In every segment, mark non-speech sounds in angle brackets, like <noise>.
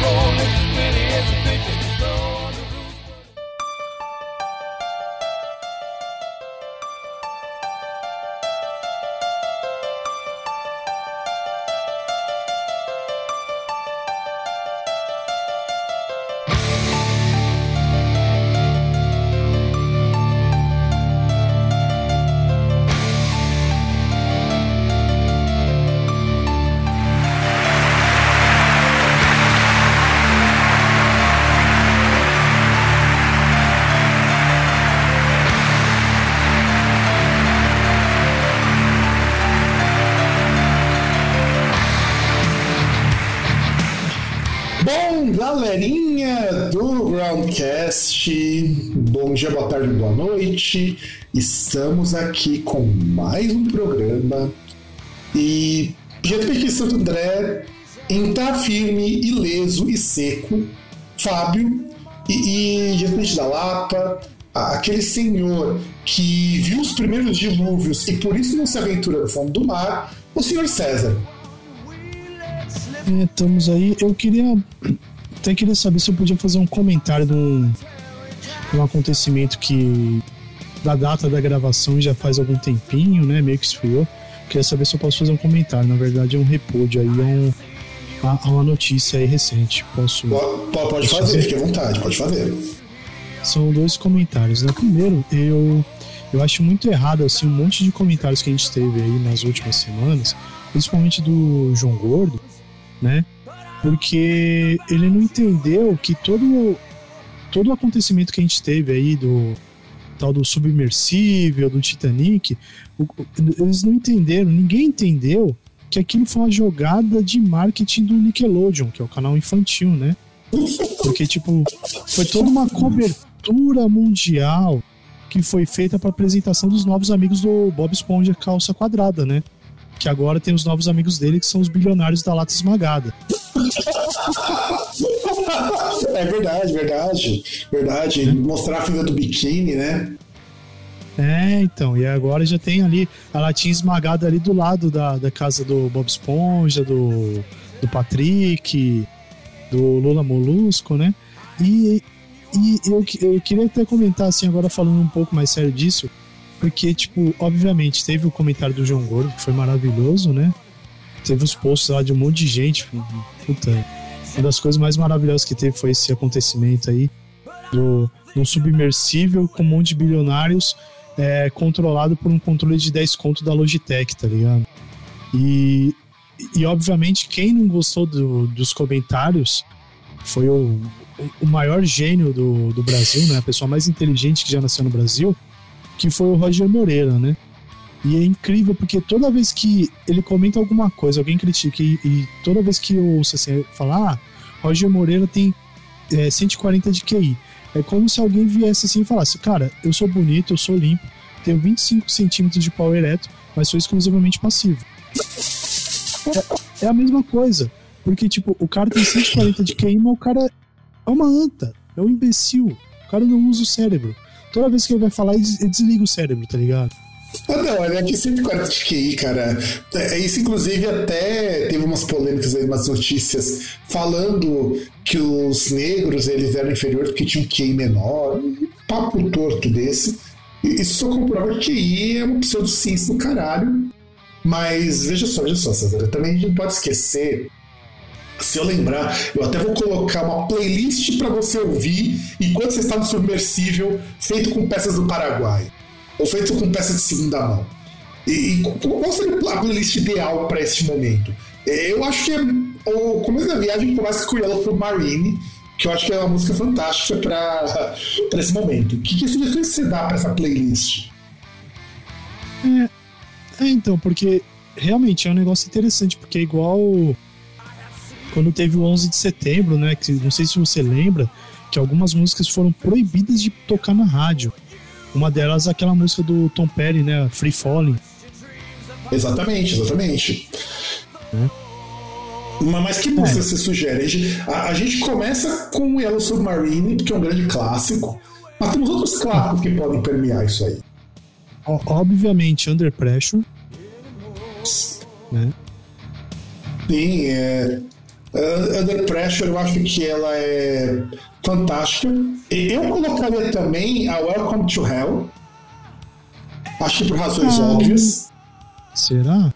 Bom noite. Estamos aqui com mais um programa e GP de Santo André em tá firme, ileso e seco, Fábio e, e diretamente da Lapa, aquele senhor que viu os primeiros dilúvios e por isso não se aventura no fundo do mar, o senhor César. É, estamos aí. Eu queria até queria saber se eu podia fazer um comentário de um, de um acontecimento que da data da gravação já faz algum tempinho, né? Meio que esfriou. Queria saber se eu posso fazer um comentário. Na verdade, é um repúdio aí, é um, a, uma notícia aí recente. Posso. Pode, pode fazer, fique à vontade, pode fazer. São dois comentários. Né? Primeiro, eu, eu acho muito errado assim, um monte de comentários que a gente teve aí nas últimas semanas, principalmente do João Gordo, né? porque ele não entendeu que todo todo o acontecimento que a gente teve aí do tal do submersível, do Titanic, eles não entenderam, ninguém entendeu que aquilo foi uma jogada de marketing do Nickelodeon, que é o canal infantil, né? Porque tipo, foi toda uma cobertura mundial que foi feita para apresentação dos novos amigos do Bob Esponja Calça Quadrada, né? Que agora tem os novos amigos dele que são os bilionários da lata esmagada. é verdade, verdade. Verdade. Mostrar a fila do biquíni, né? É, então, e agora já tem ali a latinha esmagada ali do lado da, da casa do Bob Esponja, do, do Patrick, do Lula Molusco, né? E, e eu, eu queria até comentar, assim, agora falando um pouco mais sério disso, porque, tipo, obviamente teve o comentário do João Gordo, que foi maravilhoso, né? Teve os posts lá de um monte de gente. Puta, uma das coisas mais maravilhosas que teve foi esse acontecimento aí do, um submersível com um monte de bilionários é, controlado por um controle de 10 conto da Logitech, tá ligado? E, e obviamente quem não gostou do, dos comentários foi o, o maior gênio do, do Brasil, né? A pessoa mais inteligente que já nasceu no Brasil, que foi o Roger Moreira, né? E é incrível porque toda vez que ele comenta alguma coisa, alguém critica, e, e toda vez que eu ouço assim, falar, ah, Roger Moreira tem é, 140 de QI. É como se alguém viesse assim e falasse, cara, eu sou bonito, eu sou limpo, tenho 25 centímetros de pau ereto, mas sou exclusivamente passivo. É, é, a mesma coisa. Porque, tipo, o cara tem 140 de QI, mas o cara é uma anta, é um imbecil. O cara não usa o cérebro. Toda vez que ele vai falar, ele desliga o cérebro, tá ligado? Ah, não, olha aqui 140 de QI, cara. É, isso, inclusive, até teve umas polêmicas aí, umas notícias falando que os negros eles eram inferiores porque tinham QI menor. Um papo torto desse. Isso só comprova que QI é uma pseudociência do caralho. Mas veja só, veja só, César. Também a gente não pode esquecer se eu lembrar, eu até vou colocar uma playlist para você ouvir enquanto você está no submersível, feito com peças do Paraguai ou feito com peças de segunda mão. E, e qual seria a playlist ideal para esse momento? É, eu acho que é, o começo da viagem começa com Yellow Marine, que eu acho que é uma música fantástica para <laughs> esse momento. Que, que sugestões você dá para essa playlist? É, é, então, porque realmente é um negócio interessante, porque é igual quando teve o 11 de setembro, né? Que não sei se você lembra, que algumas músicas foram proibidas de tocar na rádio. Uma delas é aquela música do Tom Petty, né? Free Falling. Exatamente, exatamente. É. Mas que música é. você sugere? A gente, a, a gente começa com Yellow Submarine, que é um grande clássico, mas temos outros clássicos que podem permear isso aí. Obviamente, Under Pressure. né? Sim, é. Uh, Under Pressure, eu acho que ela é fantástica. Eu colocaria também a Welcome to Hell. Acho que por razões ah, óbvias. Será?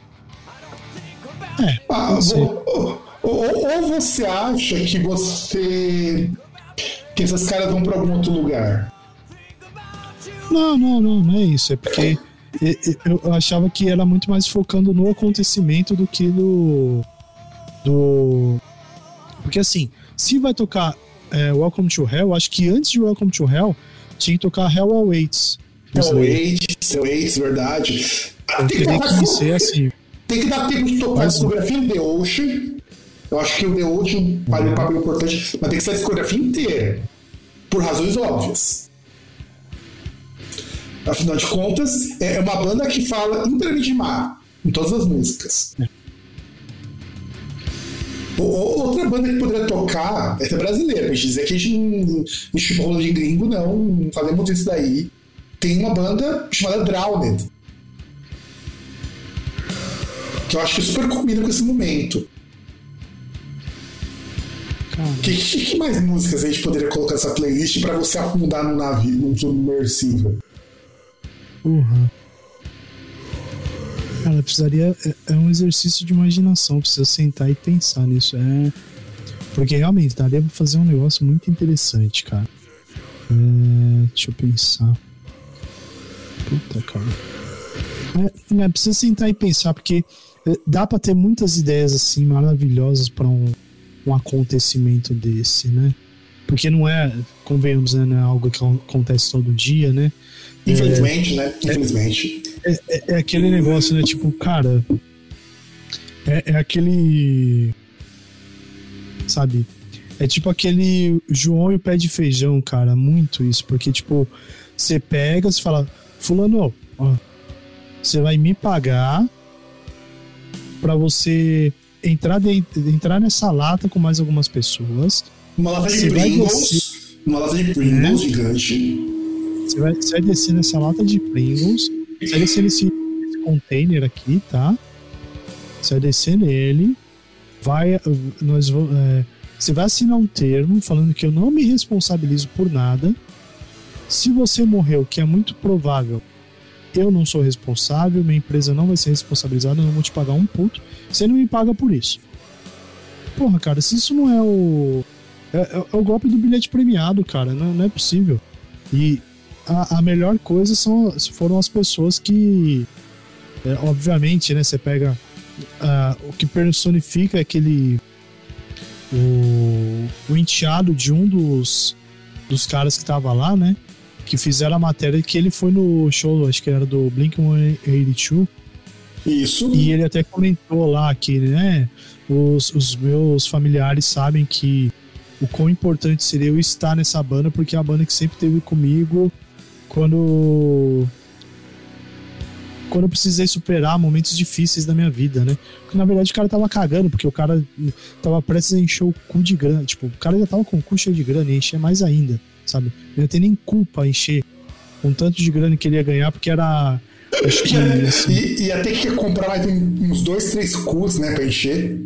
É. Ah, ou, ou, ou, você acha que você. que esses caras vão para algum outro lugar? Não, não, não, não é isso. É porque eu achava que era muito mais focando no acontecimento do que no. Do. Porque assim, se vai tocar é, Welcome to Hell, acho que antes de Welcome to Hell tinha que tocar Hell Awaits. Hell Awaits, Awaits, verdade. tem que, que ser assim. Tem que dar tempo de tocar a discografia The Ocean. Eu acho que o The Ocean vale um papel importante, mas tem que ser a discografia inteira. Por razões óbvias. Afinal de contas, é uma banda que fala inteiramente de mar, em todas as músicas. É. Outra banda que poderia tocar, essa é brasileira, mas dizer que a gente não estipula de gringo, não, não fazemos isso daí. Tem uma banda chamada Drowned. Que eu acho que super combina com esse momento. Que, que, que, mais músicas a gente poderia colocar nessa playlist para você afundar no navio, num submersível? Uhum. Cara, precisaria. É, é, um exercício de imaginação, precisa sentar e pensar nisso. É. Porque realmente daria pra fazer um negócio muito interessante, cara. É, deixa eu pensar. Puta, cara. É, é, precisa sentar e pensar, porque é, dá pra ter muitas ideias assim maravilhosas para um, um acontecimento desse, né? Porque não é, convenhamos, né, não é algo que acontece todo dia, né? Infelizmente, é, né? Infelizmente. É, é, é, aquele negócio, né? Tipo, cara. É, é aquele. Sabe? É tipo aquele João e o pé de feijão, cara. Muito isso. Porque, tipo, você pega, você fala, Fulano, ó, você vai me pagar para você entrar, dentro, entrar nessa lata com mais algumas pessoas. Uma lata de Pringles. Uma lata de Pringles é. gigante você vai, você vai descer nessa lata de Pringles, descer nesse, nesse container aqui, tá? Descer nele, vai, nós vamos, é, você vai assinar um termo falando que eu não me responsabilizo por nada. Se você morreu, que é muito provável, eu não sou responsável, minha empresa não vai ser responsabilizada, eu não vou te pagar um puto, você não me paga por isso. Porra, cara, se isso não é o. É, é, é o golpe do bilhete premiado, cara, não, não é possível. E a, a melhor coisa são, foram as pessoas que, é, obviamente, né? Você pega uh, o que personifica aquele o, o enteado de um dos, dos caras que tava lá, né? Que fizeram a matéria que ele foi no show, acho que era do Blink 182. Isso. E ele até comentou lá que, né? Os, os meus familiares sabem que o quão importante seria eu estar nessa banda, porque é a banda que sempre teve comigo quando quando eu precisei superar momentos difíceis da minha vida, né? Porque na verdade o cara tava cagando, porque o cara tava prestes a encher o cu de grana. Tipo, o cara já tava com o cu cheio de grana e encher mais ainda, sabe? Ele não tem nem culpa encher um tanto de grana que ele ia ganhar, porque era. Acho que, <laughs> assim, e, ia ter que comprar mais uns dois, três cus, né, pra encher.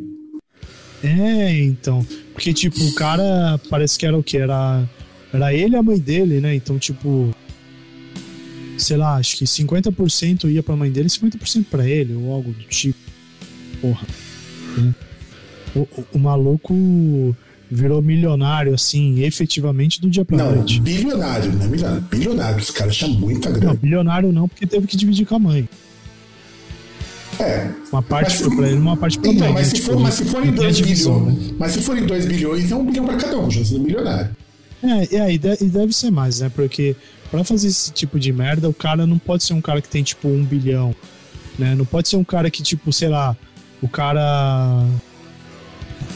É, então. Porque, tipo, o cara parece que era o que? Era, era ele e a mãe dele, né? Então, tipo sei lá, acho que 50% ia pra mãe dele e 50% pra ele, ou algo do tipo. Porra. Né? O, o, o, maluco virou milionário, assim, efetivamente do dia pra não, noite. bilionário, não é milionário. Bilionário, os caras tinham muita grana. Não, bilionário não, porque teve que dividir com a mãe. É. Uma parte foi pra ele, uma parte pra então, mãe. Mas, né? se, tipo, for, mas se forem 2 bilhões. Né? Mas se forem 2 bilhões, é um bilhão pra cada um, já sendo milionário. É, é e, deve ser mais, né? Porque para fazer esse tipo de merda, o cara não pode ser um cara que tem, tipo, um bilhão, né? Não pode ser um cara que, tipo, sei lá, o cara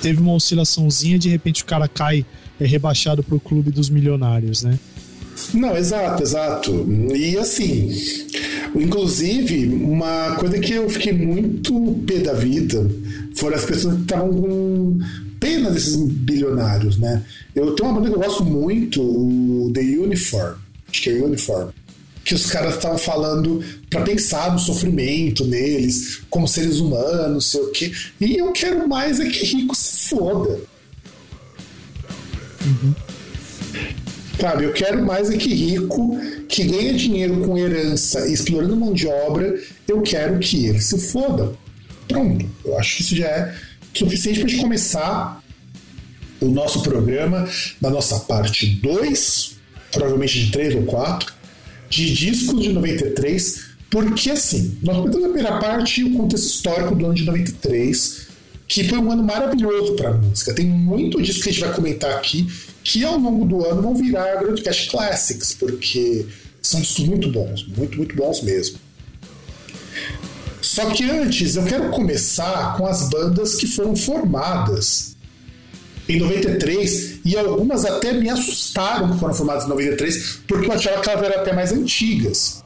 teve uma oscilaçãozinha de repente o cara cai, é rebaixado pro clube dos milionários, né? Não, exato, exato. E assim, inclusive, uma coisa que eu fiquei muito pé da vida foram as pessoas que estavam com pena desses bilionários, né? Eu tenho uma banda que eu gosto muito, o The Uniform acho que é Uniform. que os caras estavam falando para pensar no sofrimento neles, como seres humanos, sei o quê. E eu quero mais é que rico se foda. Uhum. Sabe, eu quero mais é que rico, que ganha dinheiro com herança e explorando mão de obra, eu quero que ele se foda. Pronto. Eu acho que isso já é suficiente para gente começar o nosso programa na nossa parte 2, provavelmente de 3 ou 4, de discos de 93, porque assim, nós comentamos na primeira parte o contexto histórico do ano de 93, que foi um ano maravilhoso para a música. Tem muito disco que a gente vai comentar aqui que ao longo do ano vão virar Broadcast Classics, porque são discos muito bons, muito, muito bons mesmo. Só que antes eu quero começar com as bandas que foram formadas em 93 e algumas até me assustaram que foram formadas em 93 porque eu achava que elas eram até mais antigas.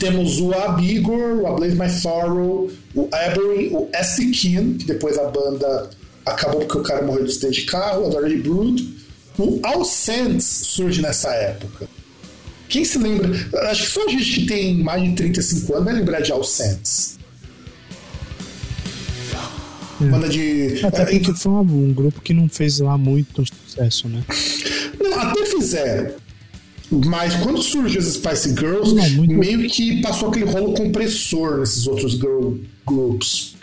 Temos o Abigor, o Ablaze My Sorrow, o Avery, o S. Kin, que depois a banda acabou porque o cara morreu de acidente de carro, a Dirty Brood. O All Saints surge nessa época. Quem se lembra? Acho que só a gente que tem mais de 35 anos vai lembrar de All Saints. É. Banda de. Até porque foi um, um, grupo que não fez lá muito sucesso, né? Não, até fizeram. Mas quando surgiu as Spice Girls, não, muito... meio que passou aquele rolo compressor nesses outros girl groups.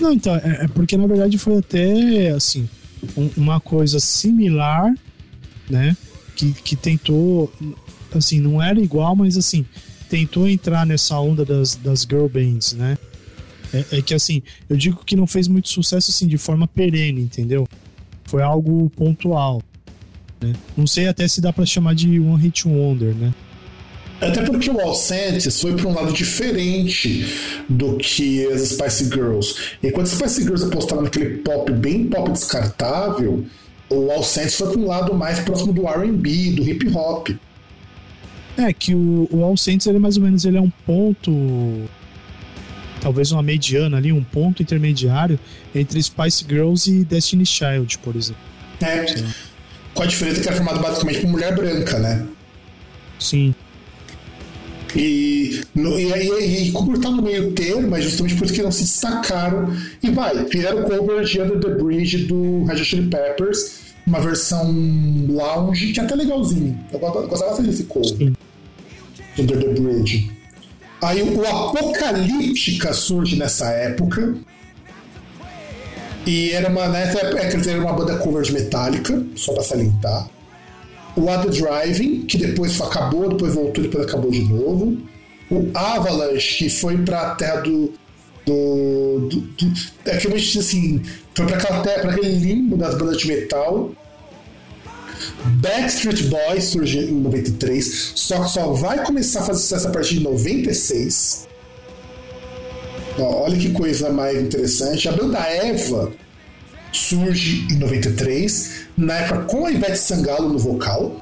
Não, então, é, é, porque na verdade foi até assim, um, uma coisa similar, né? Que, que tentou, assim, não era igual, mas assim, tentou entrar nessa onda das, das girl bands, né? É, é, que assim, eu digo que não fez muito sucesso assim de forma perene, entendeu? Foi algo pontual. Né? Não sei até se dá para chamar de One Hit Wonder, né? Até porque o All Saints foi para um lado diferente do que as Spice Girls. Enquanto as Spice Girls apostavam naquele pop bem pop descartável, o All Saints foi para um lado mais próximo do R&B, do hip hop. É que o, o All Saints ele mais ou menos ele é um ponto talvez uma mediana ali, um ponto intermediário entre Spice Girls e Destiny Child, por exemplo. É. Com a diferença que é formado basicamente por mulher branca, né? Sim. E, no, e, e, e como tá no meio termo, mas justamente por isso que não se destacaram. E vai, fizeram cover de Under the Bridge do Red Hot Chili Peppers, uma versão lounge que é até legalzinho. Eu gostava bastante desse cover. Under the Bridge. Aí o Apocalíptica surge nessa época. E era uma, nessa época era uma banda cover de Metallica, só pra salientar o Other Driving, que depois acabou, depois voltou, depois acabou de novo. O Avalanche, que foi para a terra do. Do, do, do é assim, foi para aquele limbo das bandas de metal. Backstreet Boys surgiu em 93, só que só vai começar a fazer sucesso a partir de 96. olha que coisa mais interessante. A banda Eva surge em 93 na época com a Ivete Sangalo no vocal.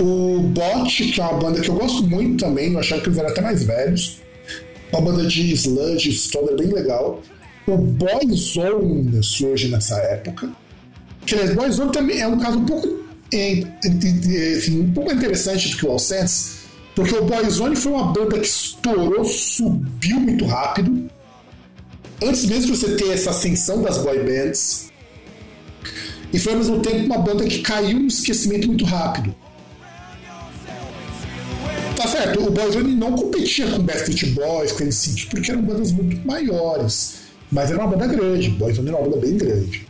O Bot, que é uma banda que eu gosto muito também, eu achava que eles eram até mais velhos. Uma banda de sludge, stoner bem legal. O Boyzone surge nessa época. Que, aliás, Boyzone também é um caso um pouco, assim, um pouco interessante do que o All Sense, porque o Boyzone foi uma banda que estourou, subiu muito rápido. Antes mesmo de você ter essa ascensão das boy bands, e foi ao mesmo tempo uma banda que caiu no esquecimento muito rápido. Tá certo, o Boyzone não competia com Backstreet Boys, com NSYNC, porque eram bandas muito maiores. Mas era uma banda grande, Boyzone era uma banda bem grande.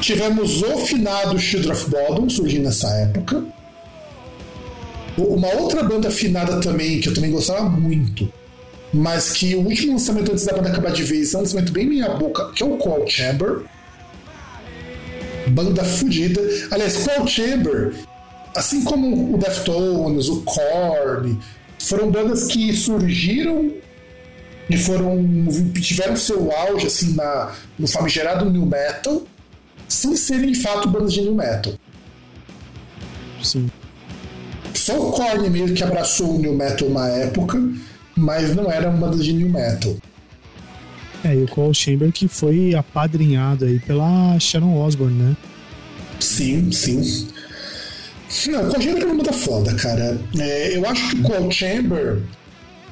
Tivemos o finado Children of Bodom surgindo nessa época. Uma outra banda finada também, que eu também gostava muito, mas que o último lançamento antes da banda acabar de vez é um lançamento bem meia boca, que é o Cold Chamber banda fodida. Aliás, Cold Chamber, assim como o Deftones, o Korn, foram bandas que surgiram e foram tiveram seu auge assim na no famigerado new metal, sem serem de fato bandas de new metal. Sim. Só o Korn mesmo que abraçou o new metal uma época, mas não era uma banda de new metal. É, e o Cole Chamber que foi apadrinhado aí pela Sharon Osbourne, né? Sim, sim. Não, Chamber é uma banda foda, cara. É, eu acho que o Cold Chamber,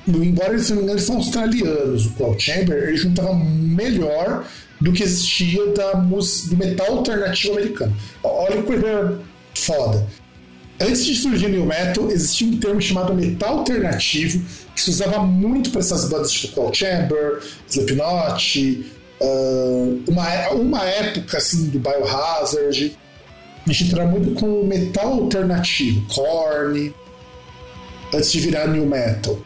embora eles, eles são australianos, o Cold Chamber, ele juntava melhor do que existia da do metal alternativo americano. Olha que coisa foda. Antes de surgir o New Metal, existia um termo chamado metal alternativo, que se usava muito para essas bandas tipo Cold Chamber, Slipknot, uh, uma, uma época assim do Biohazard. A gente entrava muito com metal alternativo, Korn, antes de virar New Metal.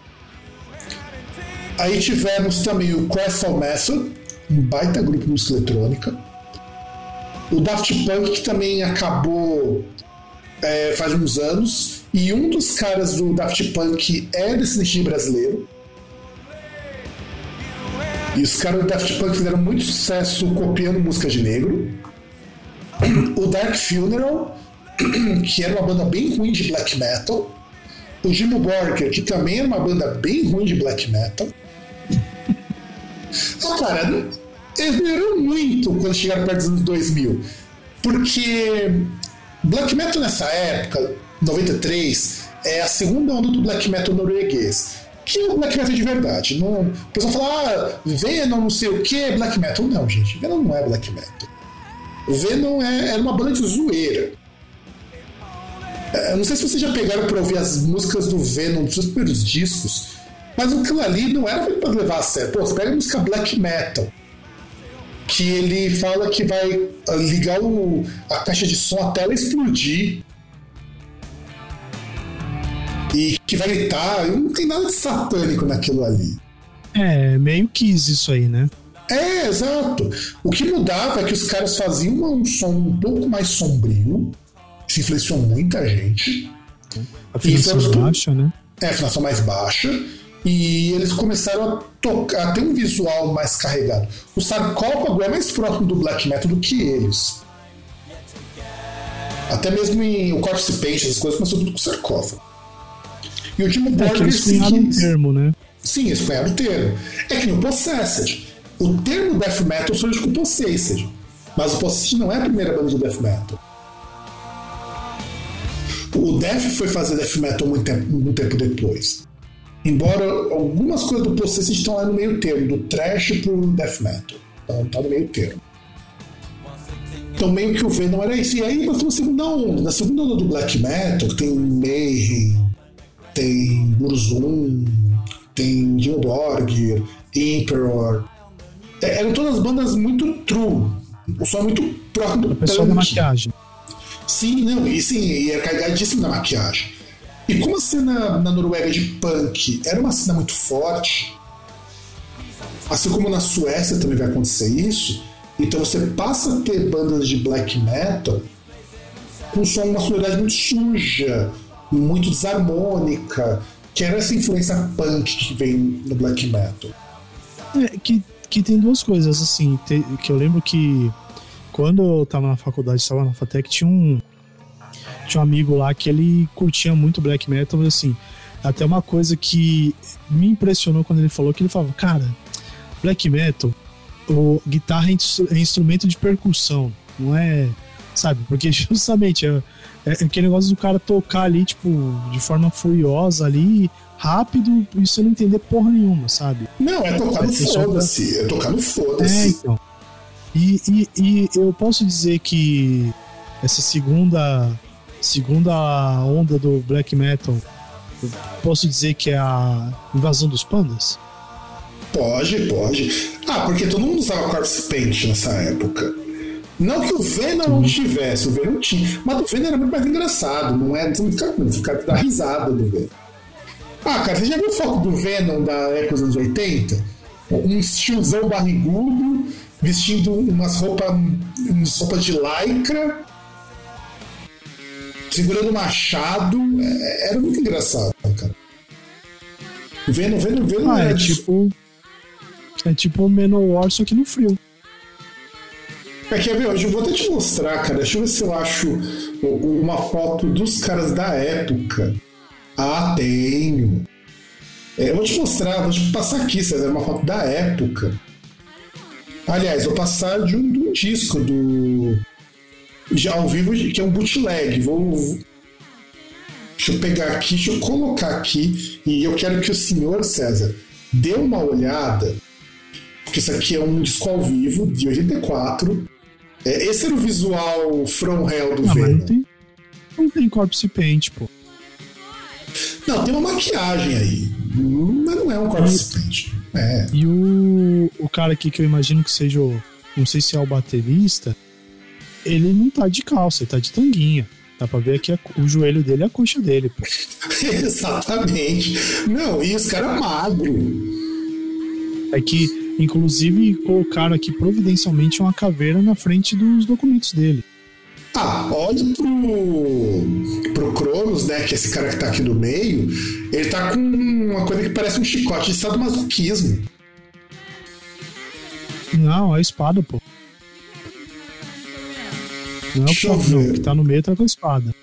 Aí tivemos também o Crystal Method, um baita grupo de música eletrônica. O Daft Punk, que também acabou é, faz uns anos, e um dos caras do Daft Punk é desse brasileiro. E os caras do Daft Punk fizeram muito sucesso copiando música de negro. O Dark Funeral, que era uma banda bem ruim de black metal. O Jimmy Borger, que também era uma banda bem ruim de black metal. Ah, cara, eles melhoraram muito quando chegaram perto dos anos 2000. Porque Black Metal nessa época, 93, é a segunda onda do Black Metal norueguês. Que é o Black Metal de verdade. Não, o pessoal fala, ah, Venom não sei o que Black Metal. Não, gente, Venom não é Black Metal. Venom é, é uma banda de zoeira. É, não sei se vocês já pegaram para ouvir as músicas do Venom dos seus primeiros discos, mas aquilo ali não era para levar a sério. Pô, você pega a música Black Metal que ele fala que vai ah, ligar o, a caixa de som até ela explodir. E que vai gritar. Não tem nada de satânico naquilo ali. É, meio quis isso aí, né? É, exato. O que mudava é que os caras faziam um som um pouco mais sombrio. Isso influenciou muita gente. A afinação baixa, né? É, a afinação mais baixa e eles começaram a, tocar, a ter um visual mais carregado. O sarcófago é mais próximo do black metal do que eles. Até mesmo em o Corpse Paint, as coisas começou tudo com sarcófago. E o Jimmy é, eles cunharam o termo, né? Sim, eles cunharam o termo. É que no Possessed. O termo death metal surge com o Possessed. Mas o Possessed não é a primeira banda de death metal. O Death foi fazer death metal muito tempo, muito tempo depois. Embora algumas coisas do processo estão lá no meio termo, do trash pro death metal. Então tá no meio termo. Então meio que o Venom era isso. E aí nós a segunda onda. Na segunda onda do black metal tem Mayhem, tem Burzum, tem Jim Borg, Emperor. É, eram todas bandas muito true. O som muito próximo do pessoal da maquiagem. Sim, não, e sim, e é carregadíssimo da maquiagem. E como a cena na Noruega de punk era uma cena muito forte, assim como na Suécia também vai acontecer isso, então você passa a ter bandas de black metal com som, uma sonoridade muito suja, muito desarmônica, que era essa influência punk que vem no black metal. É, que, que tem duas coisas, assim, que eu lembro que quando eu tava na faculdade, estava na FATEC, tinha um, tinha um amigo lá que ele curtia muito black metal, assim, até uma coisa que me impressionou quando ele falou que ele falava, cara, black metal, o guitarra é instrumento de percussão, não é, sabe? Porque <laughs> justamente é, é aquele negócio do cara tocar ali, tipo, de forma furiosa ali, rápido, e você não entender porra nenhuma, sabe? Não, é tocar no foda-se, é tocar no foda-se. É, então. E, e, e eu posso dizer que essa segunda segunda onda do black metal, posso dizer que é a invasão dos pandas? Pode, pode. Ah, porque todo mundo usava corpse paint nessa época. Não que o Venom não tivesse, o Venom tinha. Mas o Venom era muito mais engraçado, não é? Você não fica, dar risada do Venom. Ah, cara, você já viu foto do Venom da época dos anos 80? Um estilzão barrigudo, vestindo umas roupas, umas roupas de lycra, segurando machado. É, era muito engraçado, cara. Vendo, vendo, vendo. Ah, é tipo. É tipo o Menowar, só que no frio. É que, hoje eu vou até te mostrar, cara. Deixa eu ver se eu acho uma foto dos caras da época. Ah, tenho. É, eu vou te mostrar, vou te passar aqui, César, uma foto da época. Aliás, vou passar de um, de um disco do de ao vivo, que é um bootleg. Vou, deixa eu pegar aqui, deixa eu colocar aqui, e eu quero que o senhor César dê uma olhada, porque isso aqui é um disco ao vivo de 84. É, esse era o visual From Hell do Ah, Venom. não tem, não tem corpse paint, pô. Não, tem uma maquiagem aí, mas não é um corpse paint. É. E o, o cara aqui que eu imagino que seja o. Não sei se é o baterista. Ele não tá de calça, ele tá de tanguinha. Dá pra ver aqui o joelho dele e a coxa dele, pô. <laughs> Exatamente. Não, e os caras magro. É que, inclusive, colocaram aqui providencialmente uma caveira na frente dos documentos dele. Ah, olha pro, pro Cronos, né? Que é esse cara que tá aqui no meio. Ele tá com uma coisa que parece um chicote de sadomasoquismo. Não, é a espada, pô. Não é o Deixa eu próprio, ver. o que tá no meio tá com a espada.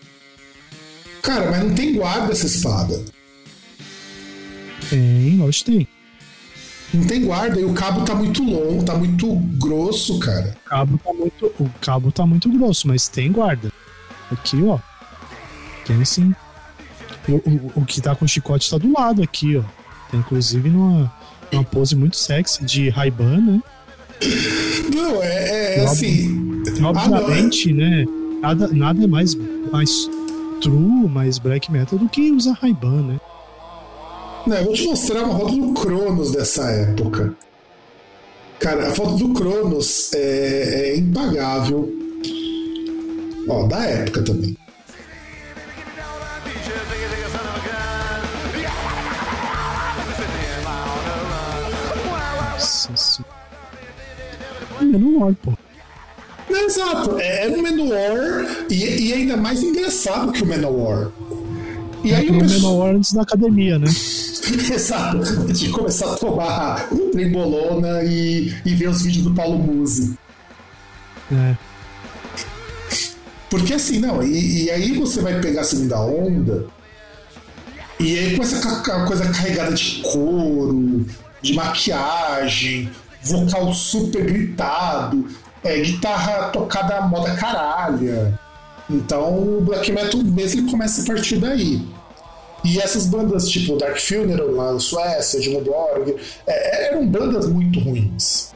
Cara, mas não tem guarda essa espada. Tem, lógico que tem. Não tem guarda e o cabo tá muito longo, tá muito grosso, cara. O cabo tá muito, o cabo tá muito grosso, mas tem guarda. Aqui, ó. Tem sim. O, o, o que tá com o chicote tá do lado aqui, ó. Tem inclusive numa, numa pose muito sexy de Ray-Ban, né? Não, é, é Óbvio. assim. Obviamente, né? Nada, nada é mais, mais true, mais black metal do que usar Ray-Ban, né? Não, eu vou te mostrar uma foto do Cronos dessa época. Cara, a foto do Cronos é, é impagável. Ó, da época também. Nossa senhora. É menor, pô. Exato, é, é um Menor e, e ainda mais engraçado que o Menor. E aí É o o pessoal. menor antes da academia, né? <laughs> Exato, de começar a tomar trembolona e, e ver os vídeos do Paulo Musi. É. Porque assim, não, e, e aí você vai pegar a segunda onda, e aí com essa coisa carregada de couro, de maquiagem, vocal super gritado, é, guitarra tocada à moda caralha. Então o black metal mesmo ele começa a partir daí. E essas bandas tipo Dark Funeral lá na Suécia, de Org, é, eram bandas muito ruins.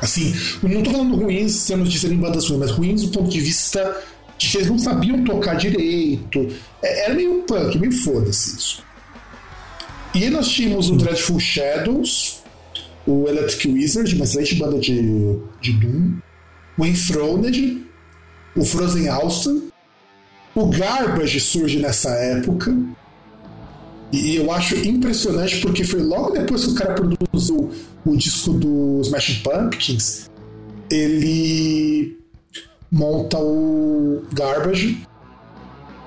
Assim, não tô falando ruins se termos de serem bandas ruins, mas ruins do ponto de vista de que eles não sabiam tocar direito. É, era meio punk, meio foda-se isso. E nós tínhamos o Dreadful Shadows, o Electric Wizard, uma excelente banda de, de Doom, o Enthroned, o Frozen Austin, o Garbage surge nessa época. E eu acho impressionante porque foi logo depois que o cara produziu o disco dos Smashing Pumpkins, ele monta o Garbage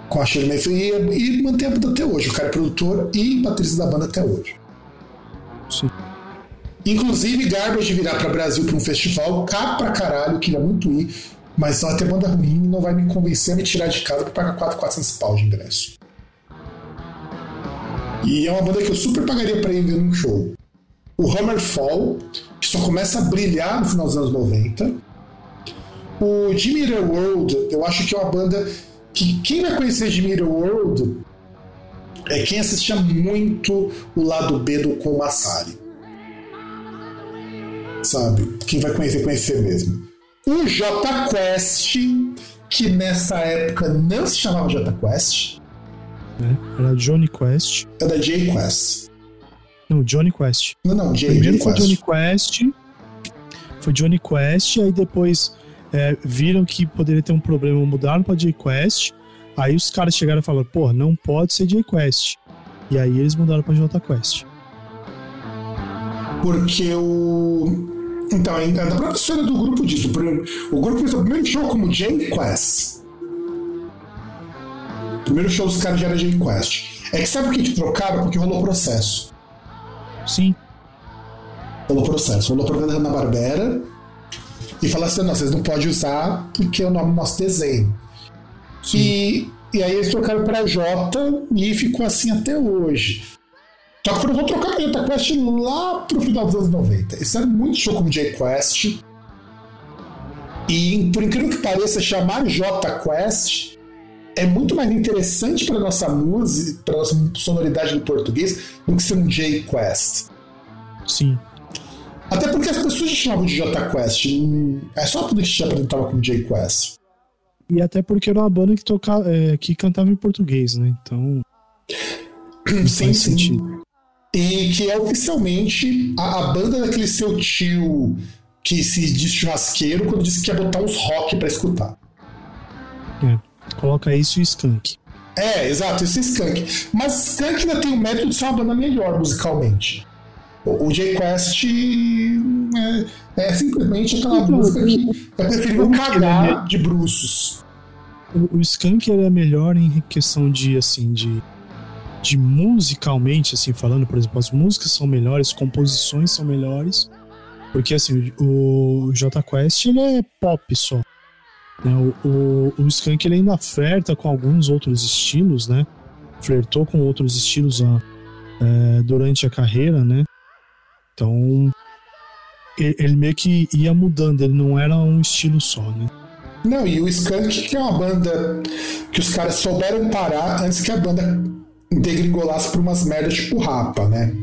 com a Shirley Mayfield e, e mantém a banda até hoje. O cara é produtor e baterista da banda até hoje. Sim. Inclusive, Garbage virar para Brasil para um festival, cá pra caralho, queria muito ir, mas tem banda ruim não vai me convencer a me tirar de casa para pagar 4,400 pau de ingresso. E é uma banda que eu super pagaria para ir ver num show. O Hammerfall, que só começa a brilhar no final dos anos 90. O Jimmy World, eu acho que é uma banda que quem vai conhecer Jimmy World é quem assistia muito o lado B do Komassari. Sabe? Quem vai conhecer, conhecer mesmo. O J Quest, que nessa época não se chamava J Quest, né? Era Johnny Quest. é da J Quest. Não, Johnny Quest. Não, não, J, Primeiro J foi Quest. Johnny Quest. Foi Johnny Quest, aí depois é, viram que poderia ter um problema, mudaram pra J Quest. Aí os caras chegaram e falaram, pô, não pode ser J Quest. E aí eles mudaram pra J Quest. Porque o. Então, na própria história do grupo disso, o grupo fez o primeiro show como J Quest. O primeiro show dos caras já era J Quest. É que sabe por que que trocaram? Porque rolou processo. Sim, Rolou processo. Rolou processo na Barbera e falaram assim: não, vocês não podem usar porque é o nome do nosso desenho. E, e aí eles trocaram para J e ficou assim até hoje. Só que foram vou trocar para J Quest lá pro final dos anos 90. Eles fizeram muito show como J Quest. E por incrível que pareça, chamar J Quest é muito mais interessante para nossa música, para nossa sonoridade do português, do que ser um J Quest. Sim. Até porque as pessoas já chamavam de J Quest. É só tudo que se apresentava como J Quest. E até porque era uma banda que, tocava, é, que cantava em português, né? Então. sim, sim. Sentido. E que é oficialmente a, a, banda daquele seu tio que se diz churrasqueiro quando disse que ia botar uns rock para escutar. É, coloca isso e Skunk. É, exato, isso é Skunk. Mas Skunk ainda tem o mérito de ser uma banda melhor musicalmente. O J-Quest é, é, simplesmente aquela então, música que é preferível cagar de bruços. O, o Skunk é melhor em questão de, assim, de, de musicalmente, assim, falando, por exemplo, as músicas são melhores, composições são melhores, porque, assim, o J Quest, ele é pop só. Né? O, o, o Skunk, ele ainda flerta com alguns outros estilos, né? Flertou com outros estilos a, é, durante a carreira, né? Então, ele meio que ia mudando, ele não era um estilo só, né? Não, e o Skunk, que é uma banda que os caras souberam parar antes que a banda degringolasse por umas merdas tipo Rapa, né?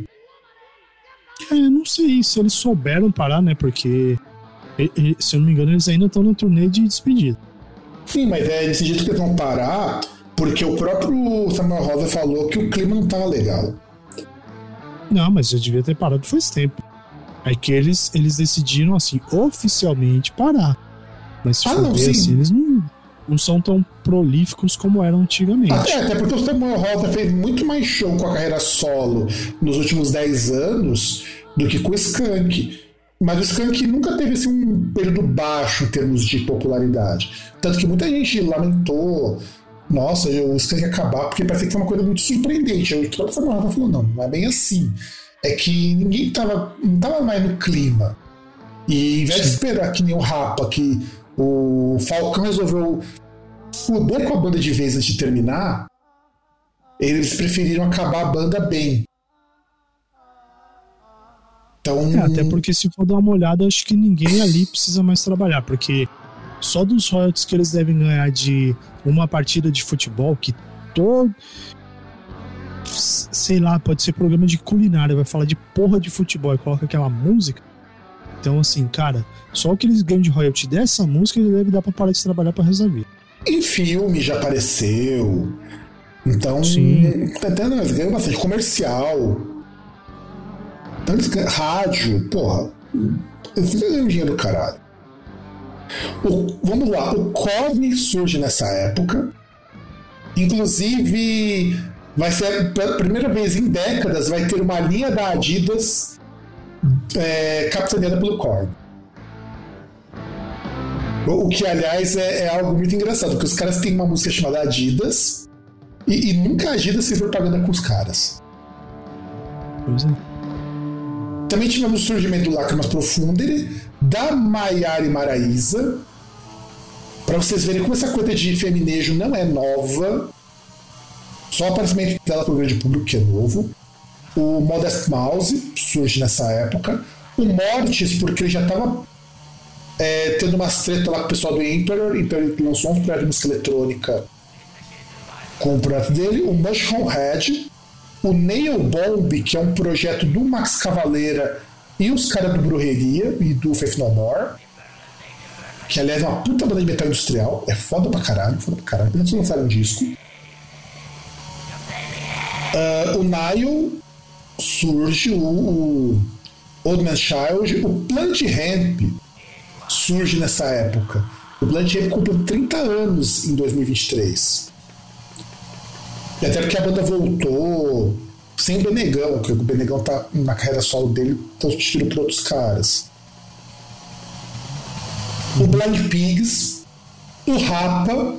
É, não sei se eles souberam parar, né? Porque, se eu não me engano, eles ainda estão no turnê de despedida. Sim, mas é desse jeito que eles vão parar, porque o próprio Samuel Rosa falou que o clima não tava legal. Não, mas já devia ter parado faz tempo. Aí que eles, eles decidiram, assim, oficialmente parar. Mas se ah, for não, assim, eles não, não são tão prolíficos como eram antigamente. Até, até porque o Samuel Rosa fez muito mais show com a carreira solo nos últimos 10 anos do que com o Skank. Mas o Skank nunca teve assim, um período baixo em termos de popularidade. Tanto que muita gente lamentou nossa, o Skank acabar, porque parecia que foi uma coisa muito surpreendente. Eu toda essa morada falou, não, não é bem assim. É que ninguém tava, não tava mais no clima. E em vez de esperar que nem o Rapa, que o Falcão resolveu foder com a banda de vez antes de terminar, eles preferiram acabar a banda bem. Então... É, até porque se for dar uma olhada, acho que ninguém ali precisa mais trabalhar, porque só dos royalties que eles devem ganhar de uma partida de futebol que todo sei lá, pode ser programa de culinária, vai falar de porra de futebol e coloca aquela música. Então, assim, cara, só o que eles ganham de royalty dessa música ele deve dar pra parar de trabalhar pra resolver. Em filme já apareceu. Então, Sim. até nós ganhamos bastante comercial. Tanto rádio, porra. Eles ganham dinheiro do caralho. O, vamos lá, o Korn surge nessa época. Inclusive, vai ser pela primeira vez em décadas, vai ter uma linha da Adidas é, capitaneada pelo Korn. O que, aliás, é, é, algo muito engraçado, porque os caras têm uma música chamada Adidas e, e nunca a Adidas fez propaganda com os caras. Pois é. Também tivemos o surgimento do Lágrimas Profundas, da Maiara Maraíza, para vocês verem como essa coisa de feminejo não é nova. Só o aparecimento dela para o grande público que é novo. O Modest Mouse surge nessa época. O Mortis, porque ele já estava é, tendo umas treta lá com o pessoal do Emperor. Emperor lançou um projeto de música eletrônica com o projeto dele. O Mushroom Head. O Nail Bomb, que é um projeto do Max Cavaleira e os caras do Brujeria e do Faith No More. Que aliás é uma puta banda de metal industrial. É foda pra caralho, foda pra caralho. Eles lançaram um disco. Uh, o Nile surge, o, Old Man Child, o Plant Ramp surge nessa época. O Plant Ramp cumpriu 30 anos em 2023. E até porque a banda voltou sem o Benegão, que o Benegão tá na carreira solo dele, tá substituído por outros caras. O Blind Pigs, o Rapa.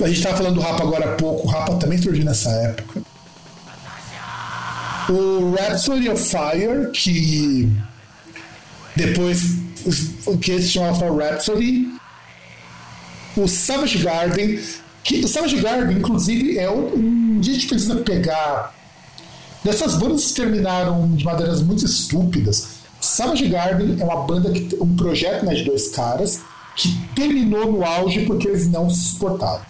A gente tava falando do Rapa agora há pouco, o Rapa também surgiu nessa época. O Rhapsody of Fire, que depois o que eles chamavam Rhapsody. O Savage Garden, que o Savage Garden, inclusive, é um. A gente precisa pegar. Dessas bandas que terminaram de maneiras muito estúpidas. Savage Garden é uma banda que um projeto né, de dois caras que terminou no auge porque eles não se suportavam.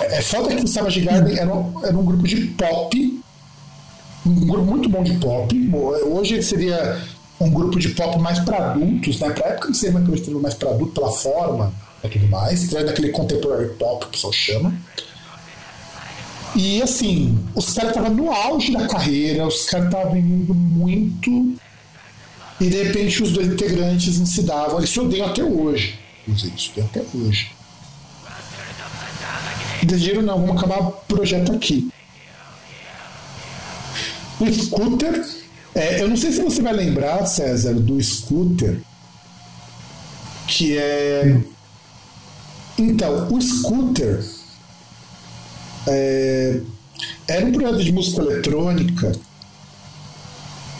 É, é foda que o Savage Garden era um, era um grupo de pop, um grupo muito bom de pop. Hoje ele seria um grupo de pop mais para adultos, né? Pra época não seria mais, mais para adulto pela forma e tudo mais, é daquele contemporary pop que o pessoal chama. E assim, os caras estavam no auge da carreira, os caras estavam indo muito. E de repente os dois integrantes não se davam. Eles se odeiam até hoje. Inclusive, se odeiam até hoje. E decidiram, não, vamos acabar o projeto aqui. O Scooter, é, eu não sei se você vai lembrar, César, do Scooter, que é. Então, o Scooter é, era um projeto de música eletrônica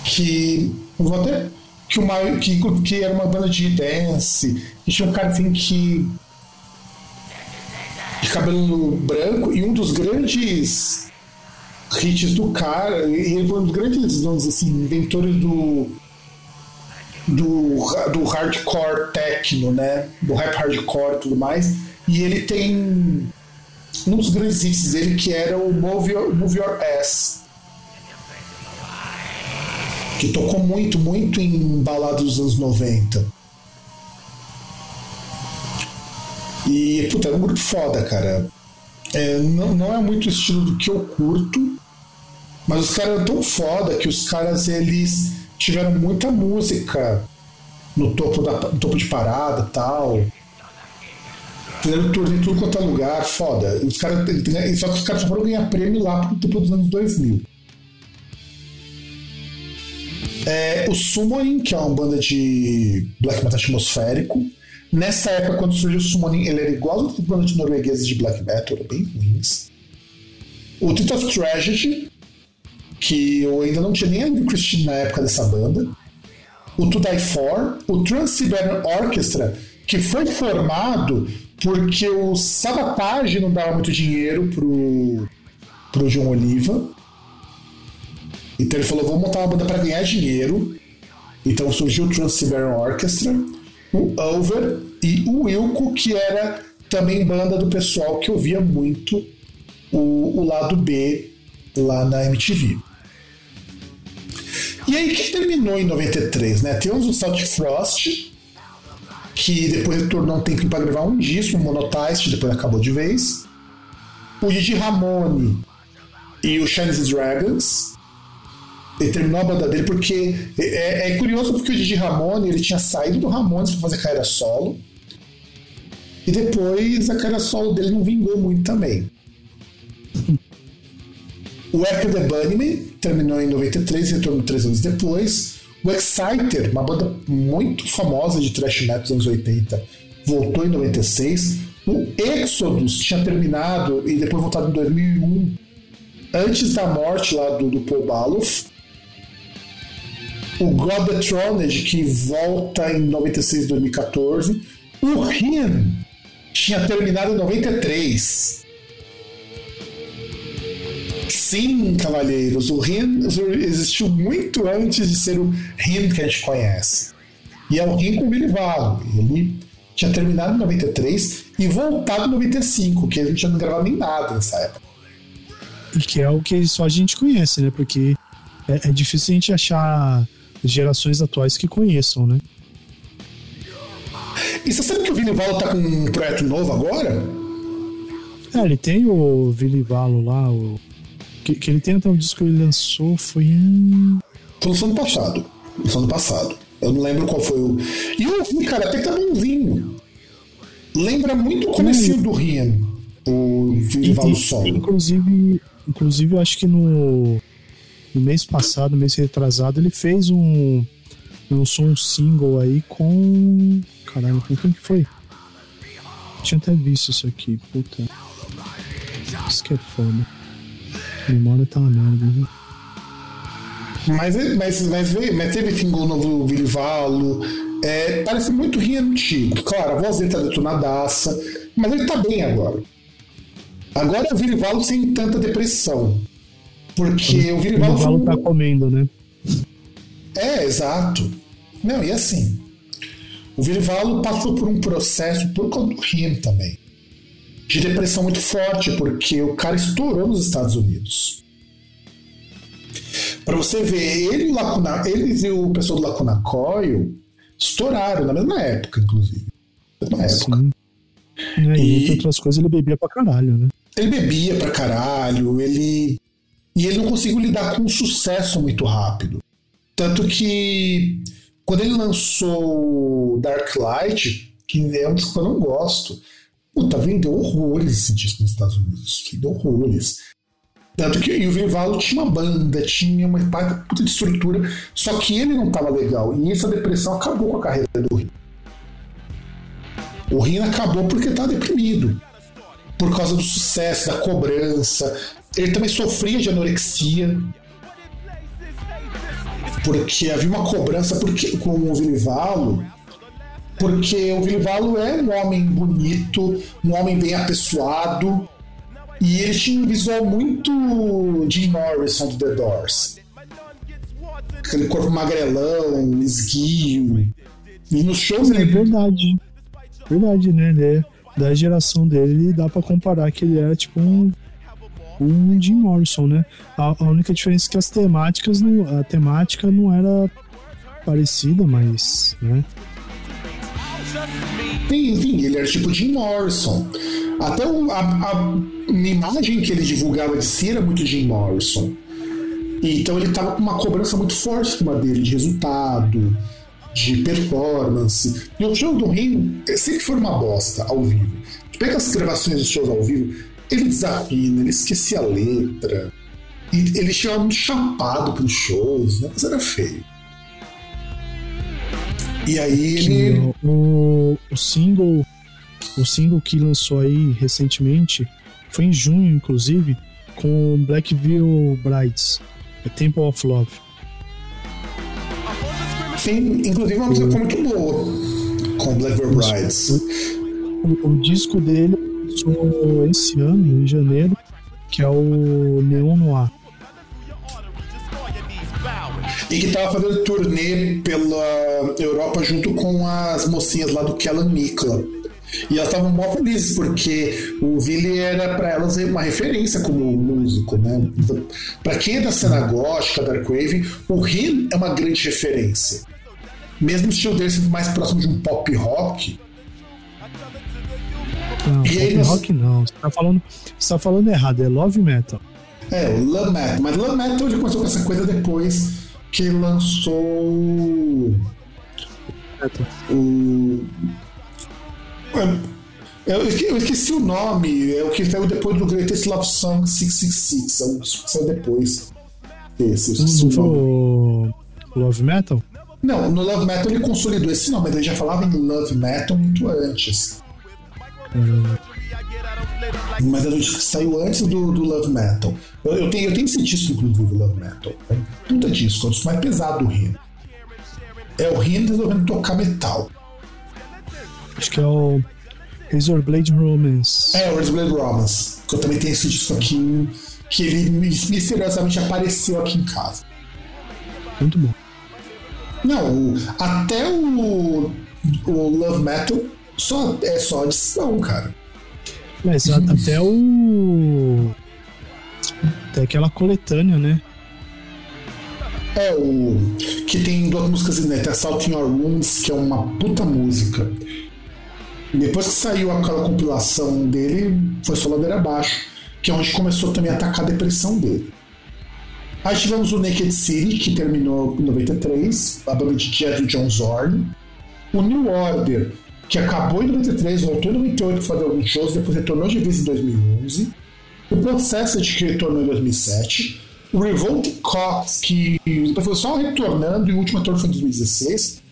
que vou até que, uma, que, que era uma banda de dance e tinha um cara assim que de cabelo branco e um dos grandes hits do cara e ele foi um dos grandes vamos assim inventores do do, do hardcore techno né do rap hardcore e tudo mais e ele tem um dos grandes hits dele que era o Move Your, Move Your Ass. Que tocou muito, muito em baladas dos anos 90. E, puta, é um grupo foda, cara. É, não, não é muito o estilo do que eu curto, mas os caras eram tão foda que os caras, eles tiveram muita música no topo, da, no topo de parada tal. Fizeram turnê em tudo quanto é lugar, foda. Os cara, só que os caras só foram ganhar prêmio lá pro tipo dos anos 2000. É, o Summoning, que é uma banda de black metal atmosférico. Nessa época, quando surgiu o Summoning, ele era igual a outras bandas norueguesas de black metal, bem ruins. O Tit of Tragedy, que eu ainda não tinha nem a Christine na época dessa banda. O To Die For, o Trans-Siberian Orchestra, que foi formado porque o Sabotage não dava muito dinheiro pro, pro João Oliva. Então ele falou: vamos montar uma banda para ganhar dinheiro. Então surgiu o Trans-Siberian Orchestra, o Over e o Wilco, que era também banda do pessoal que ouvia muito o, o lado B lá na MTV. E aí que terminou em 93, né? Temos o Salt Frost, que depois retornou um tempinho para gravar um disco, um Monotheist, depois acabou de vez. O Didi Ramone e o Chinese Dragons. Ele terminou a banda dele porque é, é curioso porque o Didi Ramone ele tinha saído do Ramones para fazer carreira solo. E depois a carreira solo dele não vingou muito também. O Echo the Bunnyman terminou em 93 e retornou três anos depois. O Exciter, uma banda muito famosa de thrash metal dos anos 80, voltou em 96. O Exodus tinha terminado e depois voltado em 2001, antes da morte lá do, do Paul Baloff. O God the Troned, que volta em 96 e 2014. O Rin tinha terminado em 93. Sim, cavalheiros, o Rin existiu muito antes de ser o Rin que a gente conhece. E é o com o Billy Valo. Ele tinha terminado em 93 e voltado em 95, que a gente não gravava nem nada nessa época. E que é o que só a gente conhece, né? Porque é, é difícil a gente achar gerações atuais que conheçam, né? E você sabe que o Vini Valo tá com um projeto novo agora? É, ele tem o Vili Valo lá, o que, que ele tem até um disco que ele lançou foi em. Foi no ano passado. No ano passado. Eu não lembro qual foi o. E eu ouvi, cara, até que tá bonzinho. Lembra muito o comecinho do Rian, o Vival Sol. Inclusive, inclusive, eu acho que no, no mês passado, mês retrasado, ele fez um. lançou um single aí com. Caralho, com quem que foi? Tinha até visto isso aqui, puta. Isso que é foda. Memória tá uma merda, viu? Mas, mas, mas, mas teve single novo Vilivalo. É, parece muito Rio antigo. Claro, a voz dele tá detonadaça. Mas ele tá bem agora. Agora é o Vilivalo sem tanta depressão. Porque o Vilivalo. O Vilivalo tá comendo, né? É, exato. Não, e assim. O Vilivallo passou por um processo por conta do rim também. De depressão muito forte, porque o cara estourou nos Estados Unidos. Para você ver, ele e o Lacuna, eles e o pessoal do Lacuna Coil estouraram na mesma época, inclusive. Na mesma época. Sim. É, e, e entre outras coisas, ele bebia pra caralho, né? Ele bebia pra caralho, ele. E ele não conseguiu lidar com o sucesso muito rápido. Tanto que quando ele lançou Dark Light, que é um disco que eu não gosto, puta, vendeu horrores esse disco nos Estados Unidos. Vendeu horrores. Tanto que o Vivalo tinha uma banda, tinha uma puta de estrutura, só que ele não tava legal. E essa depressão acabou com a carreira do Rino. O Rino acabou porque estava deprimido. Por causa do sucesso, da cobrança. Ele também sofria de anorexia porque havia uma cobrança porque, com o Vilivalo, porque o Vilivalo é um homem bonito, um homem bem apessoado, e ele tinha um visual muito Jim Morrison do The Doors. Aquele corpo magrelão, esguio. E nos shows É verdade. Verdade, né? É da geração dele, dá para comparar que ele era tipo um um Jim Morrison, né? A, a, única diferença é que as temáticas, não, a temática não era parecida, mas, né? Sim, sim, ele era tipo Jim Morrison. Até o, a, a, imagem que ele divulgava de si era muito Jim Morrison. Então ele tava com uma cobrança muito forte em dele, de resultado, de performance. E o show do Rio sempre foi uma bosta ao vivo. Pega as gravações dos shows ao vivo, ele desafina, ele esquecia a letra. E ele chegava muito chapado pros shows, né? Mas era feio. E aí ele. O, o single. O single que lançou aí recentemente foi em junho, inclusive, com Blackville Brides, A Temple of Love. Sim, inclusive uma música muito boa com Blackville Brides. O, o, o disco dele lançou esse ano, em janeiro, que é o Neon Noir. E que tava fazendo turnê pela Europa junto com as mocinhas lá do Kellan Mikla. E elas estavam mó felizes, porque o Billy era para elas uma referência como músico, né? Para quem é da cena gótica, Darkwave, o Rin é uma grande referência. Mesmo o estilo dele sendo mais próximo de um pop rock, não, pop nós... rock não. Você tá, falando, você tá falando errado, é love metal. É, o Love Metal. Mas Love Metal ele começou com essa coisa depois que lançou. O. Eu esqueci, eu esqueci o nome, é o que saiu depois do Greatest Love Song 666. É o que saiu depois. Esse, eu esqueci não o. Love Metal? Não, no Love Metal ele consolidou esse nome, mas ele já falava em Love Metal muito antes. Mas a gente saiu antes do, do Love Metal. Eu, eu, tenho, eu tenho esse disco, inclusive, do Love Metal. É um puta disco, é o disco mais pesado do Rino. É o Rino resolvendo tocar metal. Acho que é o Razor Blade Romance. É, o Razor Blade Romance. Que eu também tenho esse disco aqui, que ele misteriosamente apareceu aqui em casa. Muito bom. Não, até o, o Love Metal só, é só adição, cara. Mas até o. Até aquela coletânea, né? É, o. Que tem duas músicas inéditas, Assault in Your Rooms, que é uma puta música. Depois que saiu aquela compilação dele, foi só ladeira abaixo, que é onde começou também a atacar a depressão dele. Aí tivemos o Naked City, que terminou em 93, a banda de jazz do John Zorn. O New Order, que acabou em 93, voltou em 98 para fazer alguns shows, depois retornou de vez em 2011. O Processed, que retornou em 2007. O Revolt Cox, que depois foi só retornando e o último retorno foi em 2016.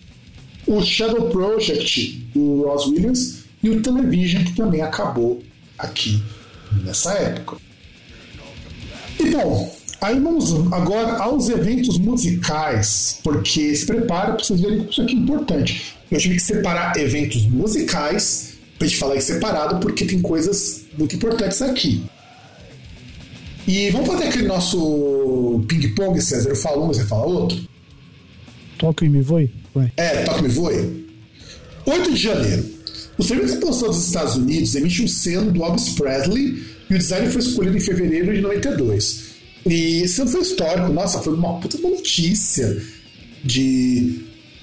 O Shadow Project, do Ross Williams. E o Television, que também acabou aqui nessa época. E bom, aí vamos agora aos eventos musicais, porque se prepara para vocês verem como isso aqui é importante eu tive que separar eventos musicais pra gente falar em separado, porque tem coisas muito importantes aqui. E vamos fazer aquele nosso ping-pong, César? Eu falo um, você fala outro? Toca e me voe? Vai. É, toca e me voe. 8 de janeiro. O Serviço de Composição dos Estados Unidos emite um selo do Elvis Presley e o design foi escolhido em fevereiro de 92. E ano foi histórico. Nossa, foi uma puta notícia de,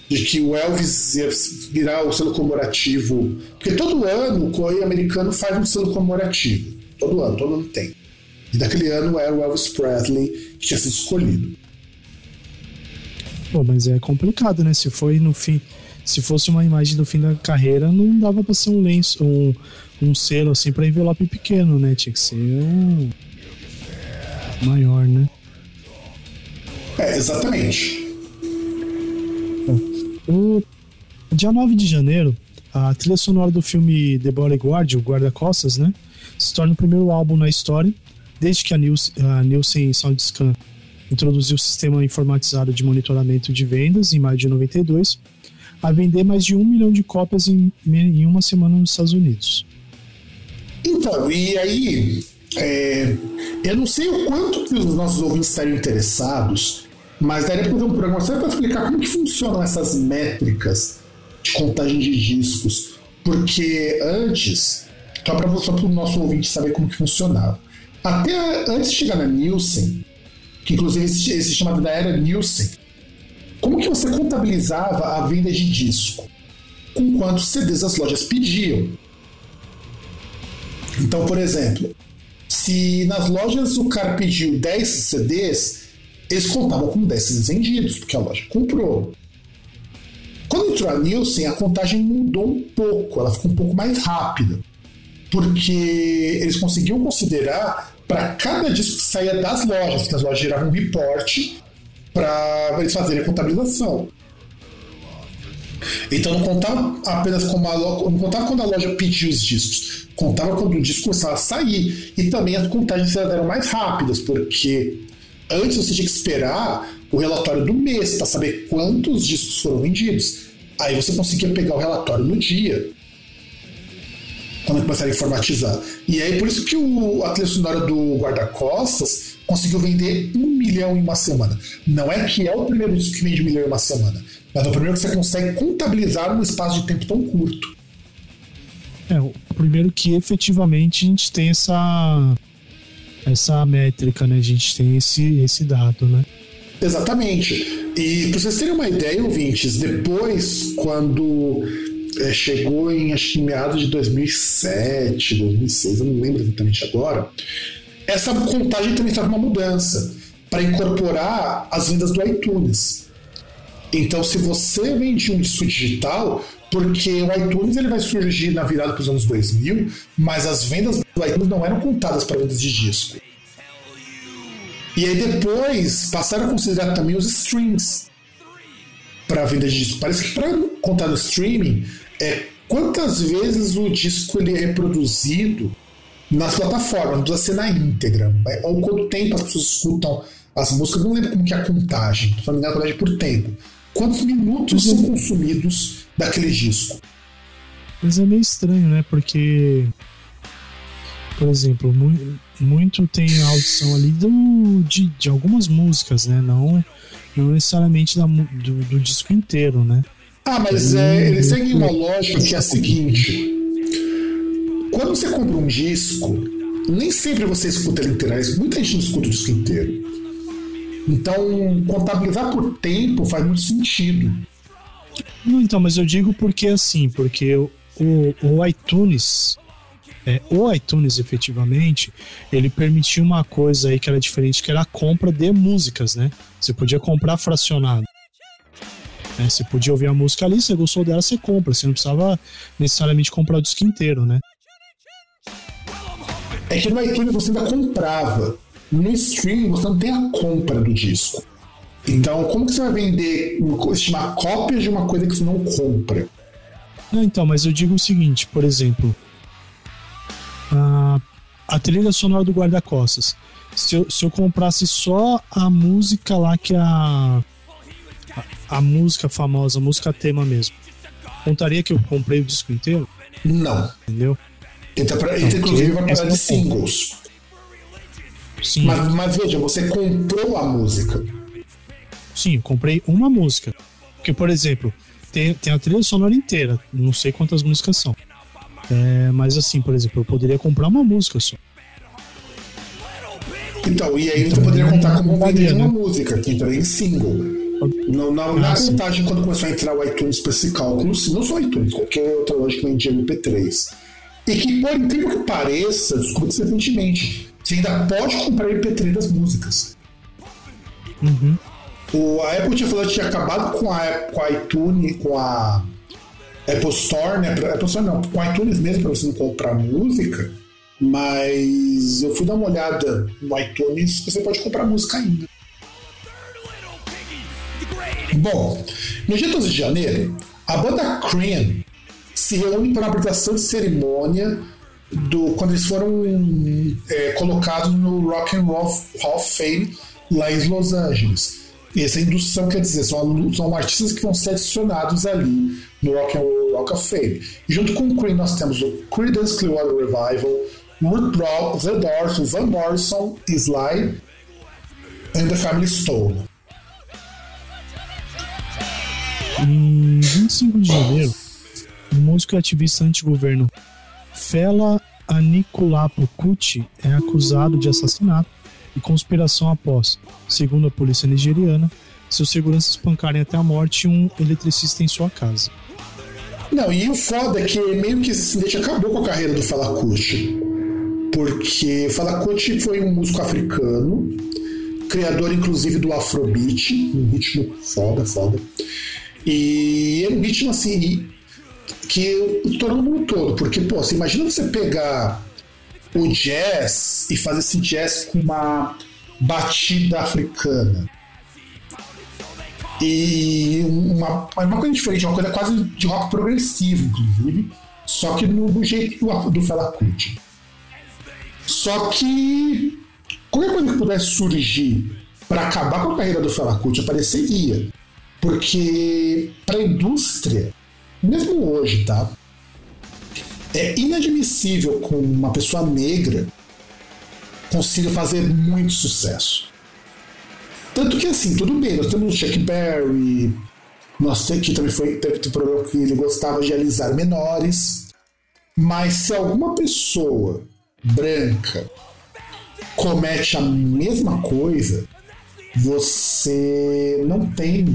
de que o Elvis ia virar o selo comemorativo. Porque todo ano o Correio americano faz um selo comemorativo. Todo ano, todo ano tem. E daquele ano era o Elvis Presley que tinha sido escolhido. Pô, mas é complicado, né? Se foi no fim. Se fosse uma imagem do fim da carreira, não dava pra ser um lenço, um, um selo assim pra envelope pequeno, né? Tinha que ser um maior, né? É, exatamente. O dia 9 de janeiro, a trilha sonora do filme The Bodyguard, o Guarda-Costas, né? Se torna o primeiro álbum na história, desde que a Nielsen, a Nielsen SoundScan introduziu o sistema informatizado de monitoramento de vendas em maio de 92, a vender mais de um milhão de cópias em, em uma semana nos Estados Unidos. Então, e aí, é, eu não sei o quanto que os nossos ouvintes estariam interessados, mas daria para fazer um programa só para explicar como que funcionam essas métricas de contagem de discos. Porque antes, só para o nosso ouvinte saber como que funcionava. Até antes de chegar na Nielsen, que inclusive esse chamado da era Nielsen, como que você contabilizava a venda de disco? Com quantos CDs as lojas pediam. Então, por exemplo, se nas lojas o cara pediu 10 CDs, eles contavam com 10 CDs vendidos, porque a loja comprou. Quando entrou a Nielsen, a contagem mudou um pouco, ela ficou um pouco mais rápida. Porque eles conseguiam considerar para cada disco que saía das lojas, que as lojas geravam um reporte para eles fazerem a contabilização. Então não contava apenas como a loja, não contava quando a loja pedia os discos, contava quando o disco começava a sair. E também as contagens eram mais rápidas, porque antes você tinha que esperar o relatório do mês para saber quantos discos foram vendidos. Aí você conseguia pegar o relatório no dia, quando começaram a informatizar. E aí por isso que o, a trilha sonora do Guarda-Costas conseguiu vender um milhão em uma semana. Não é que é o primeiro disco que vende um milhão em uma semana, mas é o primeiro que você consegue contabilizar num espaço de tempo tão curto. É, o primeiro que efetivamente a gente tem essa essa métrica, né? A gente tem esse, esse dado, né? Exatamente. E para vocês terem uma ideia, ouvintes, depois, quando é, chegou em acho que meados de 2007, 2006, eu não lembro exatamente agora, essa contagem também estava uma mudança para incorporar as vendas do iTunes. Então, se você vende um disco digital, porque o iTunes ele vai surgir na virada para os anos 2000, mas as vendas do iTunes não eram contadas para vendas de disco. E aí depois passaram a considerar também os streams para venda de disco. Parece que para contar no streaming é quantas vezes o disco ele é reproduzido nas plataformas, não precisa ser na íntegra. Ou quanto tempo as pessoas escutam as músicas, não lembro como que é a contagem, engano, a contagem por tempo. Quantos minutos são consumidos daquele disco? Mas é meio estranho, né? Porque, por exemplo, muito, muito tem a audição ali do, de, de algumas músicas, né? Não, não necessariamente da, do, do disco inteiro, né? Ah, mas é, eles seguem uma lógica que é a seguinte: quando você compra um disco, nem sempre você escuta ele inteiro. Muita gente não escuta o disco inteiro. Então, contabilizar por tempo faz muito sentido. Não, então, mas eu digo porque assim, porque o, o iTunes, é, o iTunes efetivamente, ele permitiu uma coisa aí que era diferente, que era a compra de músicas, né? Você podia comprar fracionado. Né? Você podia ouvir a música ali, você gostou dela, você compra. Você não precisava necessariamente comprar o disco inteiro, né? É que no iTunes você ainda comprava. No streaming você não tem a compra do disco. Então, como que você vai vender, estimar cópias de uma coisa que você não compra? Não, então, mas eu digo o seguinte, por exemplo, a, a trilha sonora do Guarda-Costas. Se eu, se eu comprasse só a música lá que a a música famosa, a música tema mesmo, contaria que eu comprei o disco inteiro? Não. Entendeu? Entra, pra, entra inclusive vai parar de singles. Sim. Mas, mas veja, você comprou a música. Sim, eu comprei uma música. Porque, por exemplo, tem, tem a trilha sonora inteira. Não sei quantas músicas são. É, mas assim, por exemplo, eu poderia comprar uma música só. Então, e aí então, você poderia contar como vender uma né? música, que entraria em single. Não, na, na ah, contagem, quando começou a entrar o iTunes para esse cálculo, não só iTunes, qualquer outra loja que vendia MP3. E que, por incrível que pareça, desculpa recentemente, você ainda pode comprar MP3 das músicas. Uhum. O, a Apple tinha falado que tinha acabado com a, com a iTunes, com a Apple Store, né? Apple Store não, com a iTunes mesmo para você não comprar música. Mas eu fui dar uma olhada no iTunes, você pode comprar música ainda. Bom, no dia 12 de janeiro, a banda Cream se reúne para uma apresentação de cerimônia do, quando eles foram é, colocados no Rock and Roll Hall of Fame lá em Los Angeles. E essa indução quer dizer, são, são artistas que vão ser adicionados ali no Rock and Roll Rock of Fame. E junto com o Cream nós temos o Creedence Clearwater Revival, Ruth Brown, The Doors, Van Morrison, Sly and the Family Stone. Em 25 de janeiro, o músico ativista anti-governo Fela Anikulapo Kuti é acusado de assassinato e conspiração após, segundo a polícia nigeriana, seus seguranças espancarem até a morte um eletricista em sua casa. Não, e o foda é que meio que esse incidente acabou com a carreira do Falakuti. Porque Falakuti foi um músico africano, criador inclusive do Afrobeat, um ritmo foda, foda. E é um ritmo assim que estourou no mundo todo, porque, pô, você imagina você pegar o jazz e fazer esse jazz com uma batida africana. E uma, uma coisa diferente, uma coisa quase de rock progressivo, inclusive, só que no, do jeito do, do Fela Kuti. Só que qualquer coisa que pudesse surgir para acabar com a carreira do Fela Kuti apareceria. Porque para a indústria, mesmo hoje, tá? É inadmissível com uma pessoa negra consiga fazer muito sucesso. Tanto que assim, tudo bem, nós temos o Chuck Berry, nós temos que também foi teve um problema que ele gostava de alisar menores. Mas se alguma pessoa branca comete a mesma coisa, você não tem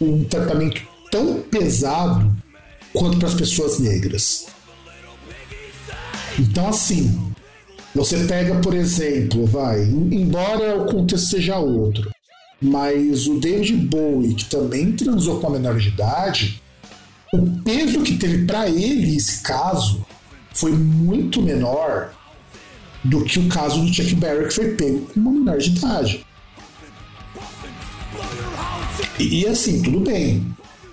um tratamento tão pesado quanto para as pessoas negras. Então, assim, você pega, por exemplo, vai, embora o contexto seja outro, mas o David Bowie, que também transou com a menor de idade, o peso que teve para ele esse caso foi muito menor do que o caso do Chuck Berry, que foi pego com uma menor de idade. E, e assim, tudo bem.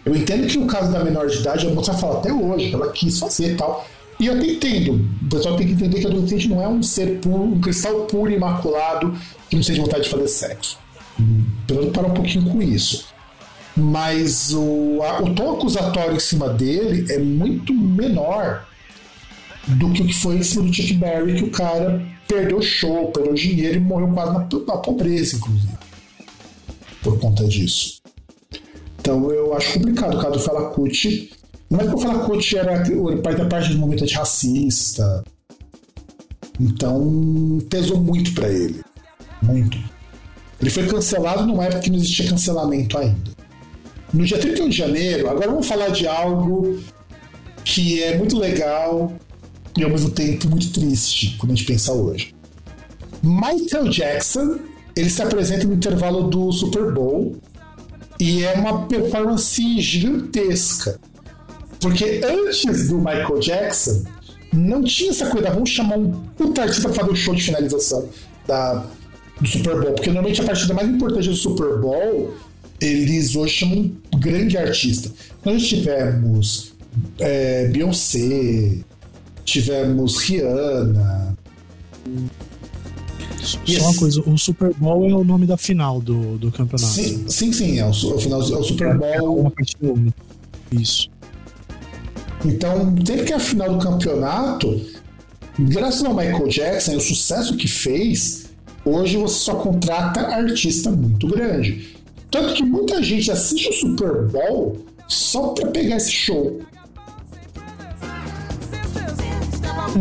Eu entendo que o caso da menor de idade, a moça fala até hoje, ela quis fazer e tal. E eu até entendo. O pessoal tem que entender que adolescente não é um ser puro, um cristal puro e imaculado que não sente vontade de fazer sexo. Pelo parar um pouquinho com isso. Mas o, a, o tom acusatório em cima dele é muito menor do que o que foi em cima do Chuck Berry, que o cara perdeu show, perdeu dinheiro e morreu quase na, na pobreza, inclusive. Por conta disso. Então eu acho complicado o caso do Falacuti não é que o Flacucci era parte da parte do movimento antirracista. Então, pesou muito para ele. Muito. Ele foi cancelado numa época que não existia cancelamento ainda. No dia 31 de janeiro, agora vamos falar de algo que é muito legal e ao mesmo tempo muito triste quando a gente pensa hoje. Michael Jackson ele se apresenta no intervalo do Super Bowl e é uma performance gigantesca. Porque antes do Michael Jackson, não tinha essa coisa, vamos chamar um puta artista pra fazer o show de finalização da, do Super Bowl. Porque normalmente a partida mais importante do Super Bowl, eles hoje chamam um grande artista. Nós tivemos é, Beyoncé, tivemos Rihanna. Só uma coisa, o Super Bowl é o nome da final do, do campeonato. Sim, sim, sim é o, o, final, é o Super Bowl. É uma partida Isso. Então, sempre que é a final do campeonato, graças ao Michael Jackson e o sucesso que fez, hoje você só contrata artista muito grande. Tanto que muita gente assiste o Super Bowl só pra pegar esse show.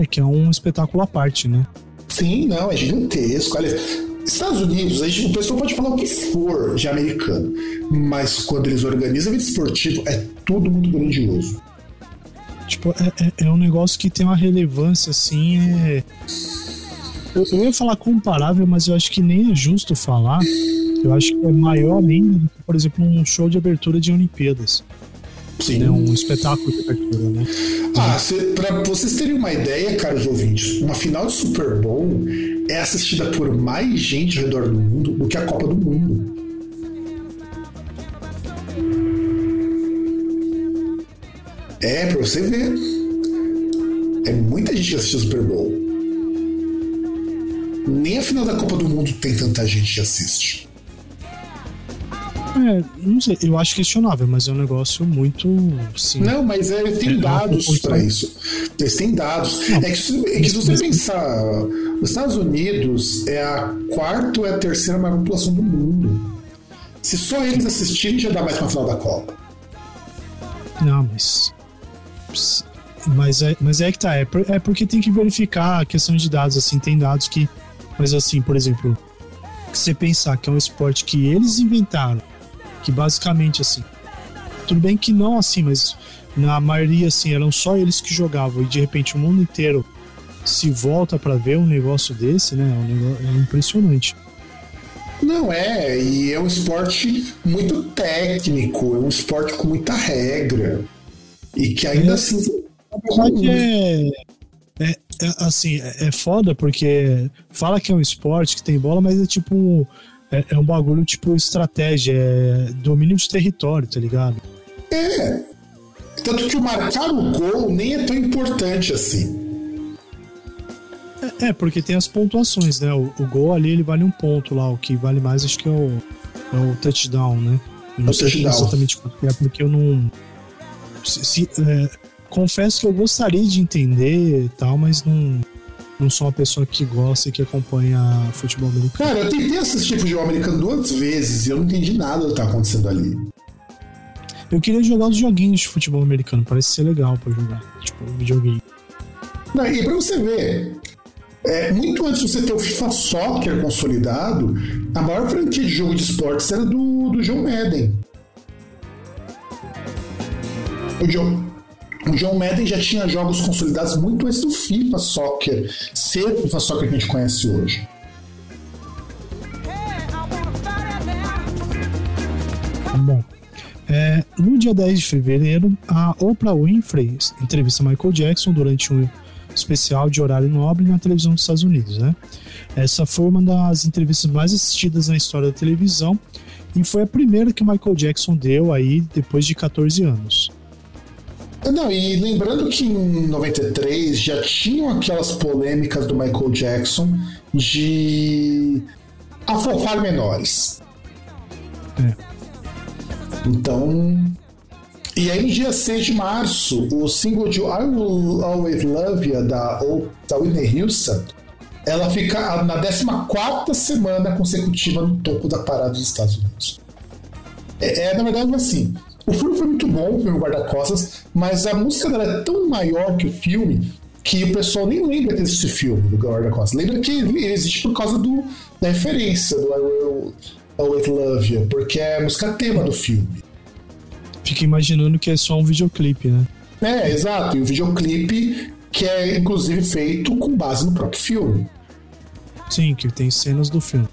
É, que é um espetáculo à parte, né? Sim, não, é gigantesco. Olha, Estados Unidos, a gente, o pessoal pode falar o que for de americano, mas quando eles organizam evento esportivo, é tudo muito grandioso. Tipo, é, é, é um negócio que tem uma relevância, assim, é... Eu, eu ia falar comparável, mas eu acho que nem é justo falar. Eu acho que é maior ainda do que, por exemplo, um show de abertura de Olimpíadas. Sim. É um espetáculo de abertura, né? Ah, cê, pra vocês terem uma ideia, caros ouvintes, uma final de Super Bowl é assistida por mais gente ao redor do mundo do que a Copa do Mundo. É, pra você ver. É muita gente que assiste o Super Bowl. Nem a final da Copa do Mundo tem tanta gente que assiste. É, não sei, eu acho questionável, mas é um negócio muito. Não, mas é, tem É, dados não, para isso. Eles têm dados. Não, é que, se, é que se você pensar, os Estados Unidos é a quarta ou é a terceira maior população do mundo. Se só eles assistirem, já dá mais pra final da Copa. Não, mas. Mas é, mas é que tá, é, é porque tem que verificar a questão de dados, assim, tem dados que. Mas assim, por exemplo, que você pensar que é um esporte que eles inventaram, que basicamente assim. Tudo bem que não assim, mas na maioria, assim, eram só eles que jogavam e de repente o mundo inteiro se volta pra ver um negócio desse, né? É, um negócio, é impressionante. Não é, e é um esporte muito técnico, é um esporte com muita regra. E que ainda É. assim. É, é, é, assim, é, é foda porque fala que é um esporte que tem bola, mas é tipo. É, é um bagulho tipo estratégia, é domínio de território, tá ligado? É. Tanto que o marcar o gol nem é tão importante assim. É, é, porque tem as pontuações, né? O, o gol ali ele vale um ponto lá, o que vale mais acho que é o, é o touchdown, né? Eu não o sei touchdown. exatamente porque é porque eu não. se- se- é, confesso que eu gostaria de entender e tal, mas não, não sou uma pessoa que gosta e que acompanha futebol americano. Cara, eu tentei assistir futebol americano duas vezes e eu não entendi nada do que tá acontecendo ali. Eu queria jogar os joguinhos de futebol americano, parece ser legal pra jogar. Tipo, videogame. Não, e pra você ver, é, muito antes de você ter o FIFA Soccer consolidado, a maior franquia de jogo de esportes era do, do John Madden. O John, o John Madden já tinha jogos consolidados muito antes do FIFA Soccer ser o FIFA Soccer que a gente conhece hoje. Bom, é, no dia 10 de fevereiro, a Oprah Winfrey entrevista Michael Jackson durante um especial de horário nobre na televisão dos Estados Unidos, né? Essa foi uma das entrevistas mais assistidas na história da televisão e foi a primeira que Michael Jackson deu aí depois de 14 anos. Não, e lembrando que em 93 já tinham aquelas polêmicas do Michael Jackson de afofar menores. É. Então. E aí no dia 6 de março, o single de I Will Always Love You da, da Whitney Houston, ela fica na 14 semana consecutiva no topo da parada dos Estados Unidos. É, é, na verdade assim. O filme foi muito bom, o filme Guarda-Costas, mas a música dela é tão maior que o filme que o pessoal nem lembra desse filme do Guarda-Costas. Lembra que ele existe por causa do, da referência do I Will Always Love You, porque é a música tema do filme. Fica imaginando que é só um videoclipe, né? É, exato. E o videoclipe que é inclusive feito com base no próprio filme. Sim, que tem cenas do filme.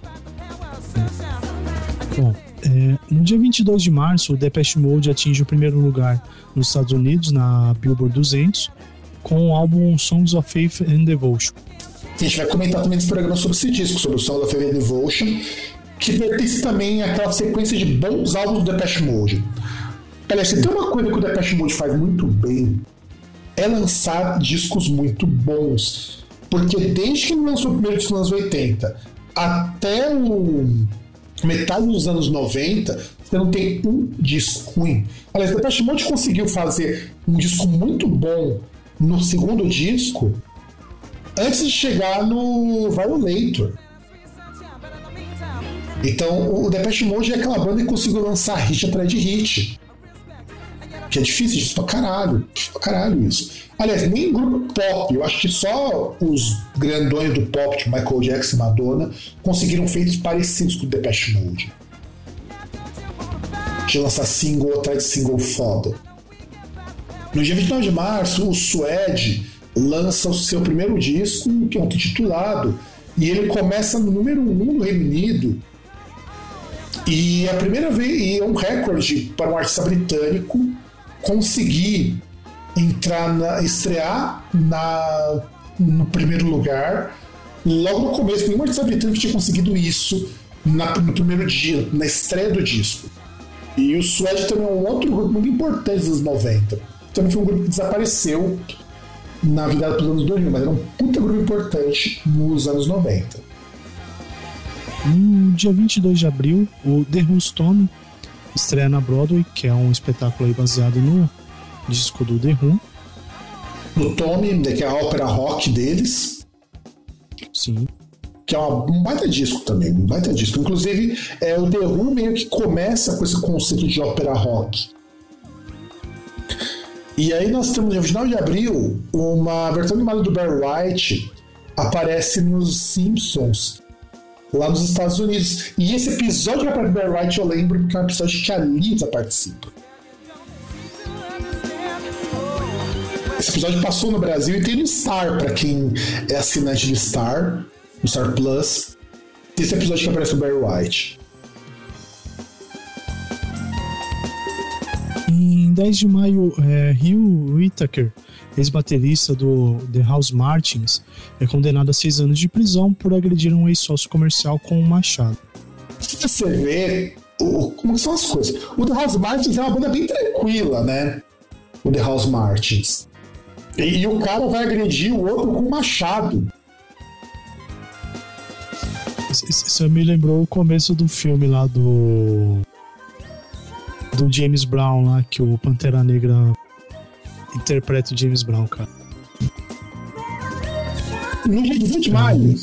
Bom, é, no dia 22 de março, o Depeche Mode atinge o primeiro lugar nos Estados Unidos, na Billboard 200, com o álbum Songs of Faith and Devotion. A gente vai comentar também nesse programa sobre esse disco, sobre o Soul of Heaven Devotion, que pertence também àquela sequência de bons álbuns do Depeche Mode. Aliás, se tem uma coisa que o Depeche Mode faz muito bem, é lançar discos muito bons. Porque desde que lançou o primeiro disco nos anos 80 até o metade dos anos 90, você não tem um disco ruim. Aliás, Depeche Mode conseguiu fazer um disco muito bom no segundo disco antes de chegar no Violator. Então, o Depeche Mode é aquela banda que conseguiu lançar hit atrás de hit. Que é difícil, difícil pra caralho. Pra caralho isso. Aliás, nem grupo pop. Eu acho que só os grandões do pop, tipo Michael Jackson e Madonna, conseguiram feitos parecidos com o Depeche Mode. De lançar single atrás de single foda. No dia 29 de março, o Suede lança o seu primeiro disco, que é um titulado, e ele começa no número 1 um no Reino Unido. E é a primeira vez, e é um recorde para um artista britânico conseguir entrar na, estrear na, no primeiro lugar logo no começo. Nenhum artista britânico tinha conseguido isso na, no primeiro dia, na estreia do disco. E o Suede também é um outro grupo muito importante dos 90. Também foi um grupo que desapareceu na virada dos anos 2000, mas era um puta grupo importante nos anos 90. No dia 22 de abril, o The Who's Tommy estreia na Broadway, que é um espetáculo baseado no disco do The Who. No Tommy, né, que é a ópera rock deles. Sim. Que é uma, um baita disco também, um baita disco. Inclusive, é, o The Who meio que começa com esse conceito de ópera rock. E aí nós temos, no final de abril, uma versão animada do Barry White aparece nos Simpsons, lá nos Estados Unidos. E esse episódio da Barry White eu lembro porque é um episódio que a Lisa participa. Esse episódio passou no Brasil e tem no Star, para quem é assinante do Star, no Star Plus. Tem esse episódio que aparece o Barry White. Em 10 de maio, é, Hugh Whittaker, ex-baterista do The House Martins, é condenado a seis anos de prisão por agredir um ex-sócio comercial com um machado. Você vê o, como são as coisas, o The House Martins é uma banda bem tranquila, né? O The House Martins. E, e o cara vai agredir o outro com um machado. Isso me lembrou o começo do filme lá do do James Brown lá, que o Pantera Negra interpreta o James Brown, cara. No dia 15 de maio.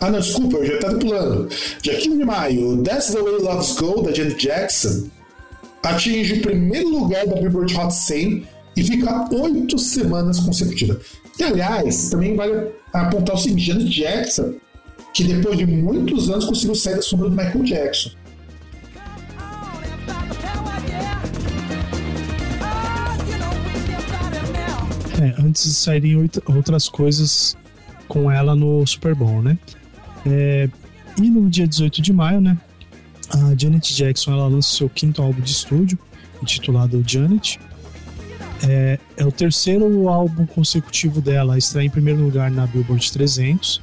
Ah, não, desculpa, eu já tava pulando. Dia 15 de maio, That's the Way Loves Go, da Janet Jackson, atinge o primeiro lugar da Billboard Hot 100 e fica oito semanas consecutivas. E, aliás, também vale apontar o seguinte: Janet Jackson, que depois de muitos anos conseguiu sair da sombra do Michael Jackson. É, antes de saírem outras coisas com ela no Super Bowl, né? É, e no dia 18 de maio, né? A Janet Jackson ela lança seu quinto álbum de estúdio, intitulado Janet. É, é, o terceiro álbum consecutivo dela a estar em primeiro lugar na Billboard 300,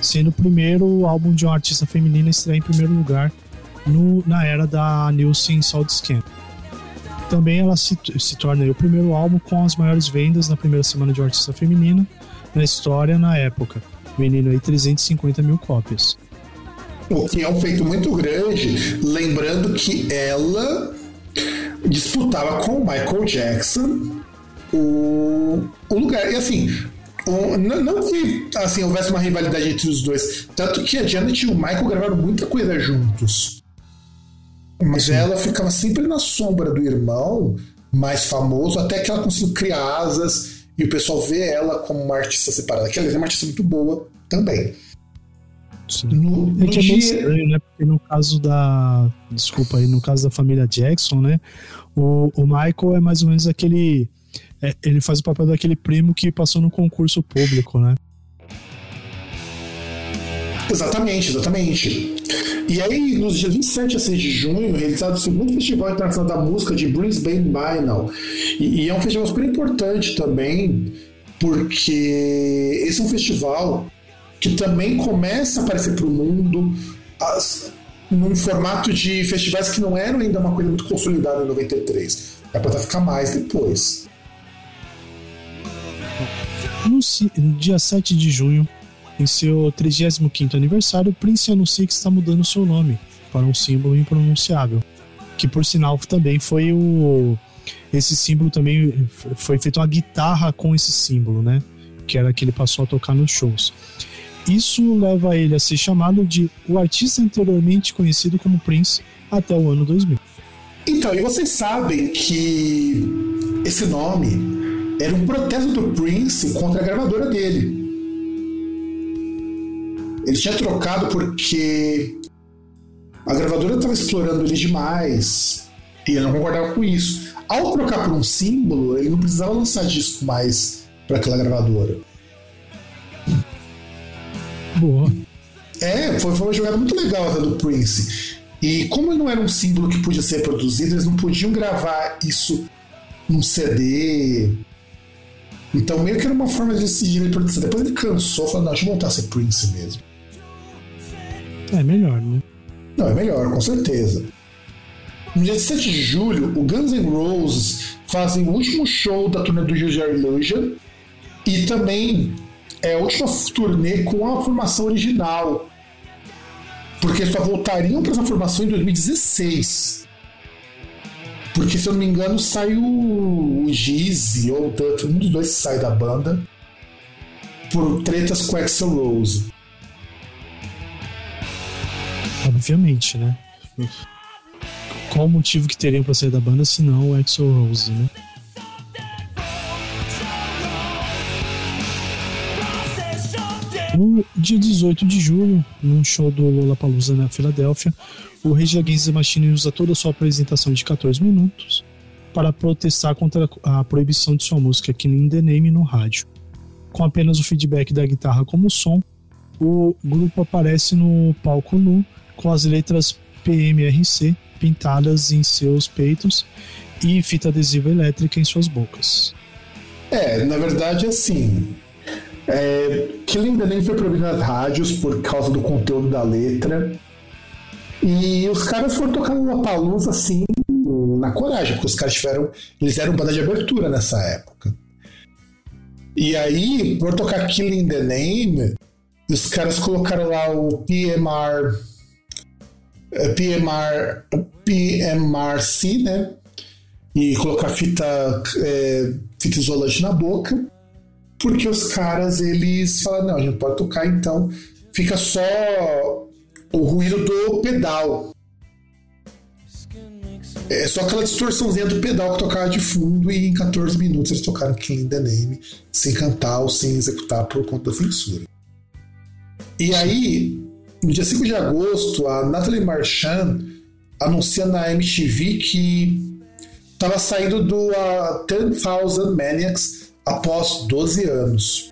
sendo o primeiro álbum de uma artista feminina a estrear em primeiro lugar no, na era da Nielsen Scan. Também ela se, se torna o primeiro álbum com as maiores vendas na primeira semana de artista feminina na história na época, vendendo aí 350 mil cópias. O que é um feito muito grande, lembrando que ela disputava com o Michael Jackson o, o lugar. E assim, não, não, que assim, houvesse uma rivalidade entre os dois, tanto que a Janet e o Michael gravaram muita coisa juntos. Mas Sim. ela ficava sempre na sombra do irmão mais famoso, até que ela conseguiu criar asas e o pessoal vê ela como uma artista separada. Que ela é uma artista muito boa também. Sim. No, no é que é meio estranho, né? Porque no caso da. Desculpa aí, no caso da família Jackson, né? O, o Michael é mais ou menos aquele. É, ele faz o papel daquele primo que passou no concurso público, né? Exatamente, exatamente. E aí, nos dias 27 a 6 de junho, realizado o segundo Festival Internacional da Música de Brisbane Biennial. E, e é um festival super importante também, porque esse é um festival que também começa a aparecer para o mundo as, num formato de festivais que não eram ainda uma coisa muito consolidada em 93. Vai para ficar mais depois. No dia 7 de junho, em seu 35º aniversário, Prince anuncia que está mudando seu nome para um símbolo impronunciável, que por sinal também foi o esse símbolo também foi feita uma guitarra com esse símbolo, né? Que era que ele passou a tocar nos shows. Isso leva ele a ser chamado de o artista anteriormente conhecido como Prince até o ano 2000. Então, e vocês sabem que esse nome era um protesto do Prince contra a gravadora dele. Ele tinha trocado porque a gravadora estava explorando ele demais e ele não concordava com isso. Ao trocar por um símbolo, ele não precisava lançar disco mais para aquela gravadora. Boa. É, foi, foi uma jogada muito legal até do Prince. E como ele não era um símbolo que podia ser produzido, eles não podiam gravar isso num CD. Então meio que era uma forma de decidir ele produzir. Depois ele cansou, falou, não, deixa eu voltar a ser Prince mesmo. É melhor, né? Não, é melhor, com certeza. No dia 7 de julho, o Guns N' Roses fazem o último show da turnê do Use Your Illusion e também é a última turnê com a formação original. Porque só voltariam para essa formação em 2016. Porque, se eu não me engano, saiu o Gizzy ou o Duff, um dos dois sai da banda por tretas com Axel Rose. Obviamente, né? Qual o motivo que teriam pra sair da banda se não o Axel Rose, né? No dia 18 de julho, num show do Lollapalooza na Filadélfia, o Rage Against the Machine usa toda a sua apresentação de 14 minutos para protestar contra a proibição de sua música Killing the Name no rádio. Com apenas o feedback da guitarra como som, o grupo aparece no palco nu com as letras PMRC pintadas em seus peitos e fita adesiva elétrica em suas bocas. É, na verdade, assim. É, Killing the Name foi proibido nas rádios por causa do conteúdo da letra. E os caras foram tocar no Palusa assim, na coragem, porque os caras tiveram. Eles eram banda de abertura nessa época. E aí, por tocar Killing the Name, os caras colocaram lá o PMR. Eh, PMR. PMRC, né? E colocar fita, é, fita isolante na boca. Porque os caras, eles falaram, não, a gente pode tocar, então fica só o ruído do pedal. É só aquela distorçãozinha do pedal que tocava de fundo e em 14 minutos eles tocaram Killing the Name sem cantar ou sem executar por conta da censura. E aí, no dia 5 de agosto, a Natalie Marchand anuncia na MTV que estava saindo do uh, 10,000 Maniacs após 12 anos.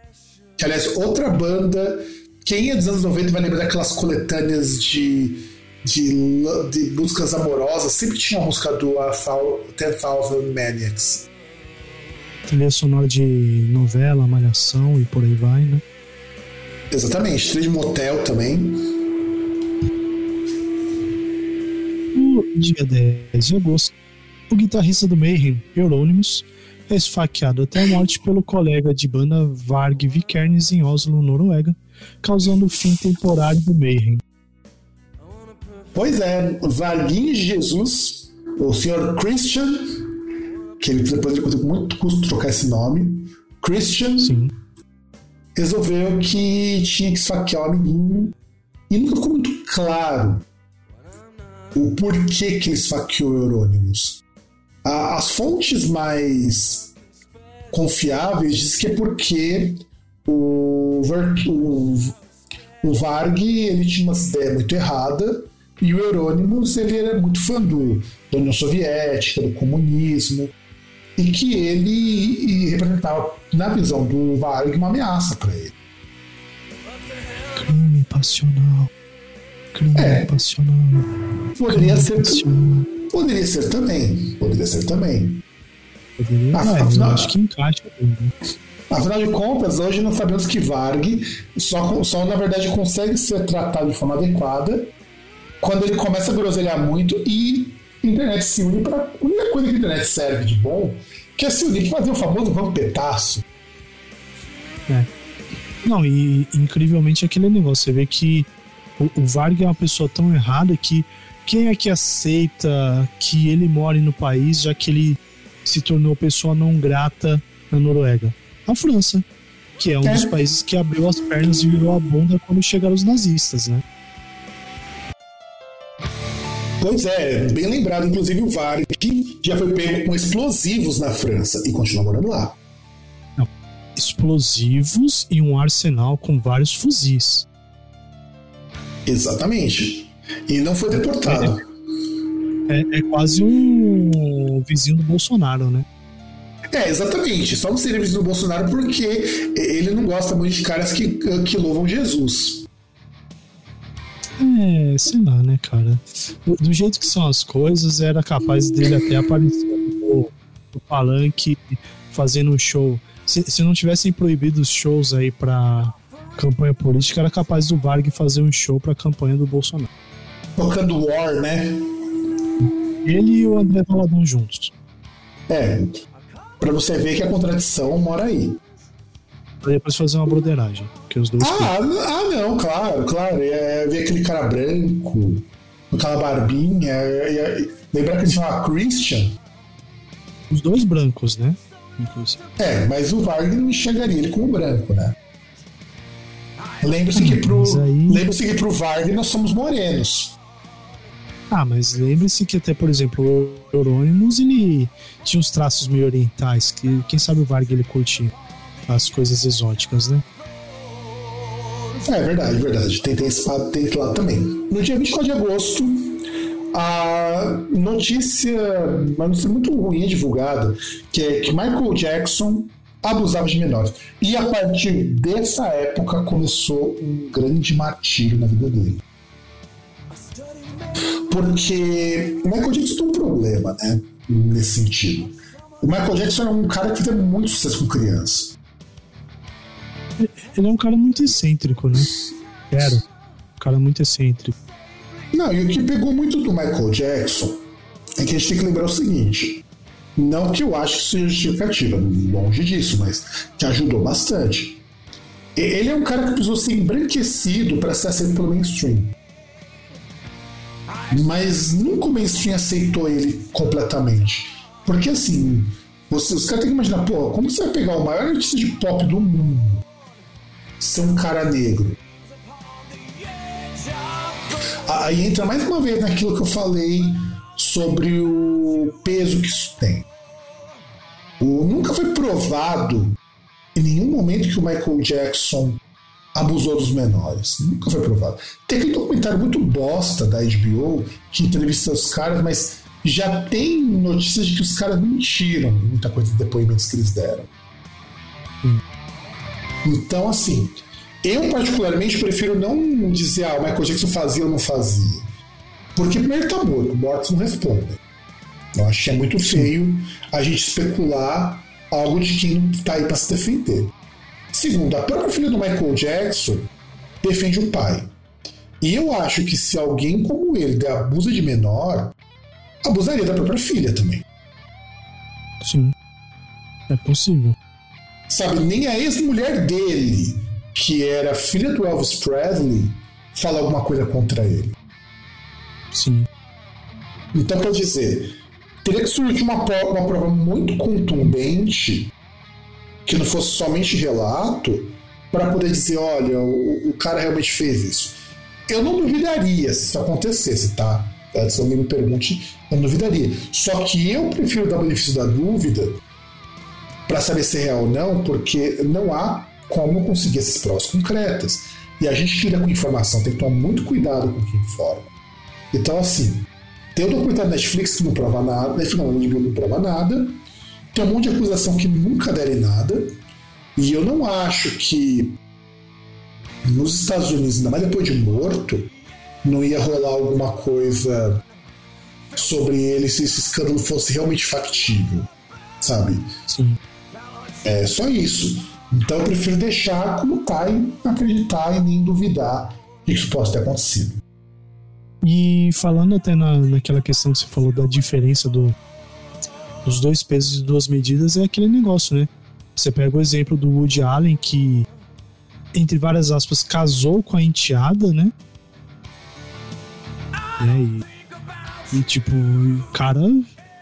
Que, aliás, outra banda. Quem é dos anos 90 vai lembrar daquelas coletâneas de, de, de músicas amorosas. Sempre tinha uma música do uh, 10,000 Maniacs. Trilha sonora de novela, malhação e por aí vai, né? Exatamente, trilha de motel também. Dia 10 de agosto, o guitarrista do Mayhem, Euronymous, é esfaqueado até a morte pelo colega de banda Varg Vikernes em Oslo, Noruega, causando o fim temporário do Mayhem. Pois é, Varguinho Jesus, o senhor Christian, que ele depois com muito custo trocar esse nome, Christian, Sim. resolveu que tinha que esfaquear o amiguinho e nunca ficou muito claro o porquê que ele esfaqueou Euronymous. As fontes mais confiáveis dizem que é porque o, o, o Varg ele tinha uma ideia muito errada e o Euronymous ele era muito fã do, da União Soviética, do comunismo e que ele representava, na visão do Varg, uma ameaça para ele. Crime passional. Crime É. passional. Poderia crime ser, passional. poderia ser também, poderia ser também. Poderia, Ah, eu afinal- acho que encaixa. né? Afinal de contas, hoje nós sabemos que Varg só, só na verdade consegue ser tratado de forma adequada quando ele começa a groselhar muito e a internet se une para a única coisa que a internet serve de bom, que é se unir para fazer o famoso vampetaço. É. Não, e incrivelmente aquele negócio, você vê que o, o Varg é uma pessoa tão errada que quem é que aceita que ele more no país, já que ele se tornou pessoa não grata na Noruega? A França, que é um É. dos países que abriu as pernas e virou a bunda quando chegaram os nazistas, né? Pois é, bem lembrado. Inclusive o Varg já foi pego com explosivos na França e continua morando lá. Explosivos e um arsenal com vários fuzis. Exatamente. E não foi deportado. É, é, é quase um vizinho do Bolsonaro, né? É, exatamente. Só não seria vizinho do Bolsonaro porque ele não gosta muito de caras que, que louvam Jesus. É, sei lá, né, cara? Do, do, jeito que são as coisas, era capaz dele até aparecer no, no palanque fazendo um show. Se, se não tivessem proibido os shows aí pra campanha política, era capaz do Varg fazer um show pra campanha do Bolsonaro. Tocando War, né? Ele e o André Valadão juntos. É, pra você ver que a contradição mora aí. Pra depois fazer uma broderagem. Que os dois ah, ah, não, claro, claro. É, ver aquele cara branco, aquela barbinha. É, é, lembrar que ele chama Christian. Os dois brancos, né? Inclusive. É, mas o Wagner não enxergaria ele como branco, né? Lembre-se que, pro, aí... lembre que pro Wagner nós somos morenos. Ah, mas lembre-se que até, por exemplo, o Eurônimos ele tinha uns traços meio orientais, que quem sabe o Varg ele curtia as coisas exóticas, né? É verdade, verdade. Tem, tem esse patente lá também. No dia 24 de agosto, a notícia, uma notícia muito ruim é divulgada, que é que Michael Jackson abusava de menores. E a partir dessa época começou um grande martírio na vida dele. Porque o Michael Jackson tem um problema, né? Nesse sentido. O Michael Jackson é um cara que teve muito sucesso com criança. Ele é um cara muito excêntrico, né? Era. Um cara muito excêntrico. Não, e o que pegou muito do Michael Jackson é que a gente tem que lembrar o seguinte. Não que eu acho que seja justificativa, longe disso, mas que ajudou bastante. Ele é um cara que precisou ser embranquecido para ser aceito pelo mainstream. Mas nunca o mainstream aceitou ele completamente. Porque assim, você, os caras têm que imaginar, pô, como você vai pegar o maior artista de pop do mundo, ser um cara negro? Aí entra mais uma vez naquilo que eu falei sobre o peso que isso tem. O, nunca foi provado em nenhum momento que o Michael Jackson abusou dos menores. Nunca foi provado. Tem aquele documentário muito bosta da HBO que entrevista os caras, mas já tem notícias de que os caras mentiram muita coisa de depoimentos que eles deram. Hum. Então, assim, eu particularmente prefiro não dizer ah, o Michael Jackson fazia ou não fazia. Porque primeiro tá morto, mortos não respondem. Eu acho que é muito feio a gente especular algo de quem tá aí para se defender. Segundo, a própria filha do Michael Jackson defende o pai. E eu acho que se alguém como ele abusa de menor, abusaria da própria filha também. Sim. É possível. Sabe, nem a ex-mulher dele, que era filha do Elvis Presley, fala alguma coisa contra ele. Sim. Então, quer dizer, teria que surgir uma, uma prova muito contundente, que não fosse somente relato, para poder dizer: olha, o, o, cara realmente fez isso. Eu não duvidaria se isso acontecesse, tá? Se alguém me pergunte, eu não duvidaria. Só que eu prefiro dar o benefício da dúvida para saber se é real ou não, porque não há como conseguir essas provas concretas. E a gente tira com informação, tem que tomar muito cuidado com quem informa. Então, assim, tem o documentário Netflix que não prova nada, Netflix não, não prova nada, tem um monte de acusação que nunca deram em nada, e eu não acho que nos Estados Unidos, ainda mais depois de morto, não ia rolar alguma coisa sobre ele se esse escândalo fosse realmente factível, sabe? Sim. É só isso. Então eu prefiro deixar como tá e acreditar e nem duvidar que isso possa ter acontecido. E falando até na, naquela questão que você falou da diferença do, dos dois pesos e duas medidas, é aquele negócio, né? Você pega o exemplo do Woody Allen, que, entre várias aspas, casou com a enteada, né? E, e tipo, o cara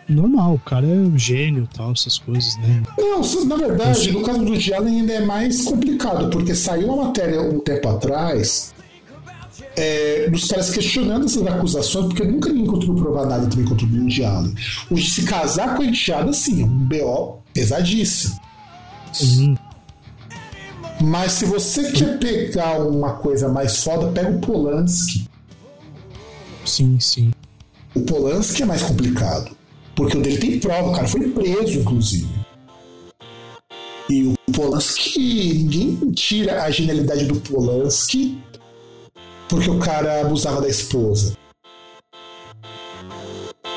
normal, o cara é um gênio tal, essas coisas, né? Não, na verdade, no caso do Woody Allen ainda é mais complicado, porque saiu uma matéria um tempo atrás é, dos caras questionando essas acusações, porque nunca ninguém conseguiu provar nada também contra o Woody Allen. O se casar com a enteada, sim, é um BO pesadíssimo. Uhum. Mas se você quer pegar uma coisa mais foda, pega o Polanski. Sim, sim. O Polanski é mais complicado. Porque o dele tem prova, o cara foi preso, inclusive. E o Polanski, ninguém tira a genialidade do Polanski porque o cara abusava da esposa.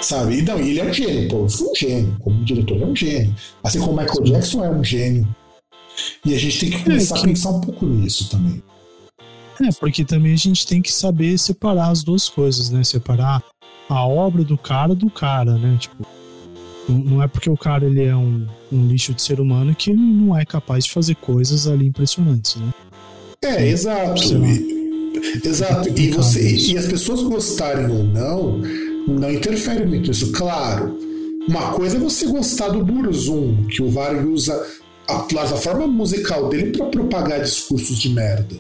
Sabe? E não, ele é um gênio, o Polanski é um gênio. Como diretor, ele é um gênio. Assim como o Michael Jackson é um gênio. E a gente tem que começar é que... a pensar um pouco nisso também. É, porque também a gente tem que saber separar as duas coisas, né? Separar a obra do cara do cara, né? Tipo, não é porque o cara ele é um, um lixo de ser humano que ele não é capaz de fazer coisas ali impressionantes, né? É, exato. Exato. E, você, e as pessoas gostarem ou não, não interfere muito nisso. Claro, uma coisa é você gostar do Burzum, que o Varg usa a plataforma musical dele para propagar discursos de merda.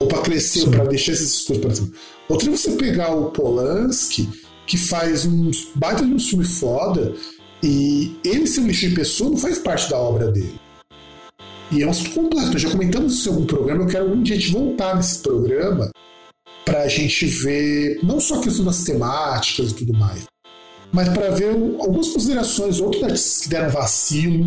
Ou para crescer, para deixar esses discursos para cima. Outra é você pegar o Polanski, que faz uns baita de um filme foda, e ele ser um lixo de pessoa não faz parte da obra dele. E é um assunto. Já comentamos isso em algum programa. Eu quero algum dia voltar nesse programa para a gente ver não só a questão das temáticas e tudo mais, mas para ver algumas considerações, outras que deram vacilo.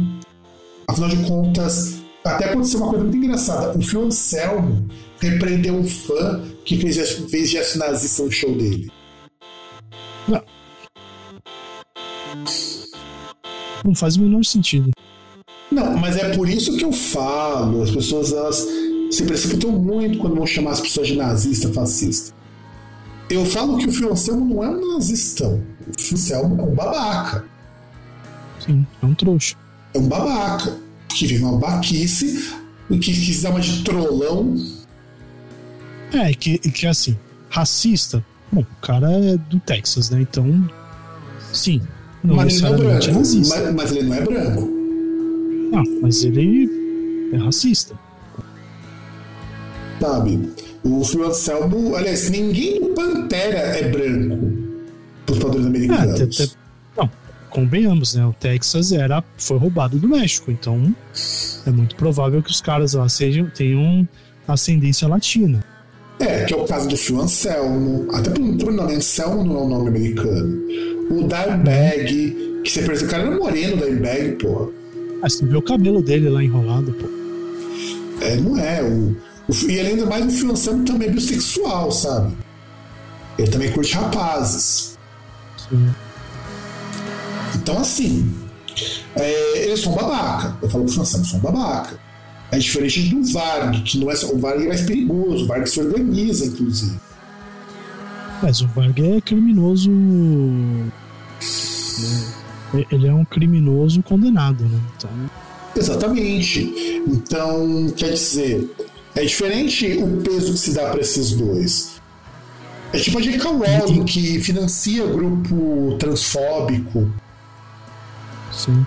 Afinal de contas, até aconteceu uma coisa muito engraçada. O Phil Anselmo repreendeu um fã que fez, fez gesto nazista no show dele. Não. Não faz o menor sentido. Não, mas é por isso que eu falo. As pessoas elas se precipitam muito quando vão chamar as pessoas de nazista, fascista. Eu falo que o Anselmo não é um nazistão. O Anselmo é um babaca. Sim, é um trouxa. É um babaca. Que vem uma baquice e que quis dar uma de trolão. É, que, que assim, racista. Bom, o cara é do Texas, né? Então, sim, não mas ele não é branco. Mas, mas, ele não é branco. Ah, mas ele é racista. Sabe? O Phil Anselmo, aliás, ninguém no Pantera é branco. Os padrões americanos. É, te, te, não, convenhamos, né? O Texas era, foi roubado do México, então é muito provável que os caras lá sejam, tenham ascendência latina. É, que é o caso do Phil Anselmo. Até por nome Anselmo não é um nome americano. O Dimebag, que você percebe, o cara era moreno, Dimebag, pô. Ah, você viu o cabelo dele lá enrolado, pô. É, não é. O, o, e além do mais, o Phil Anselmo também é bissexual, sabe? Ele também curte rapazes. Sim. Então, assim, é, eles são babaca. Eu falo pro Anselmo, são babaca. É diferente do Varg, que não é só, o Varg é mais perigoso, o Varg se organiza, inclusive. Mas o Varg é criminoso. Né? Ele é um criminoso condenado, né? Então... Exatamente. Então, quer dizer, é diferente o peso que se dá para esses dois. É tipo a J.K. Rowling que financia grupo transfóbico. Sim.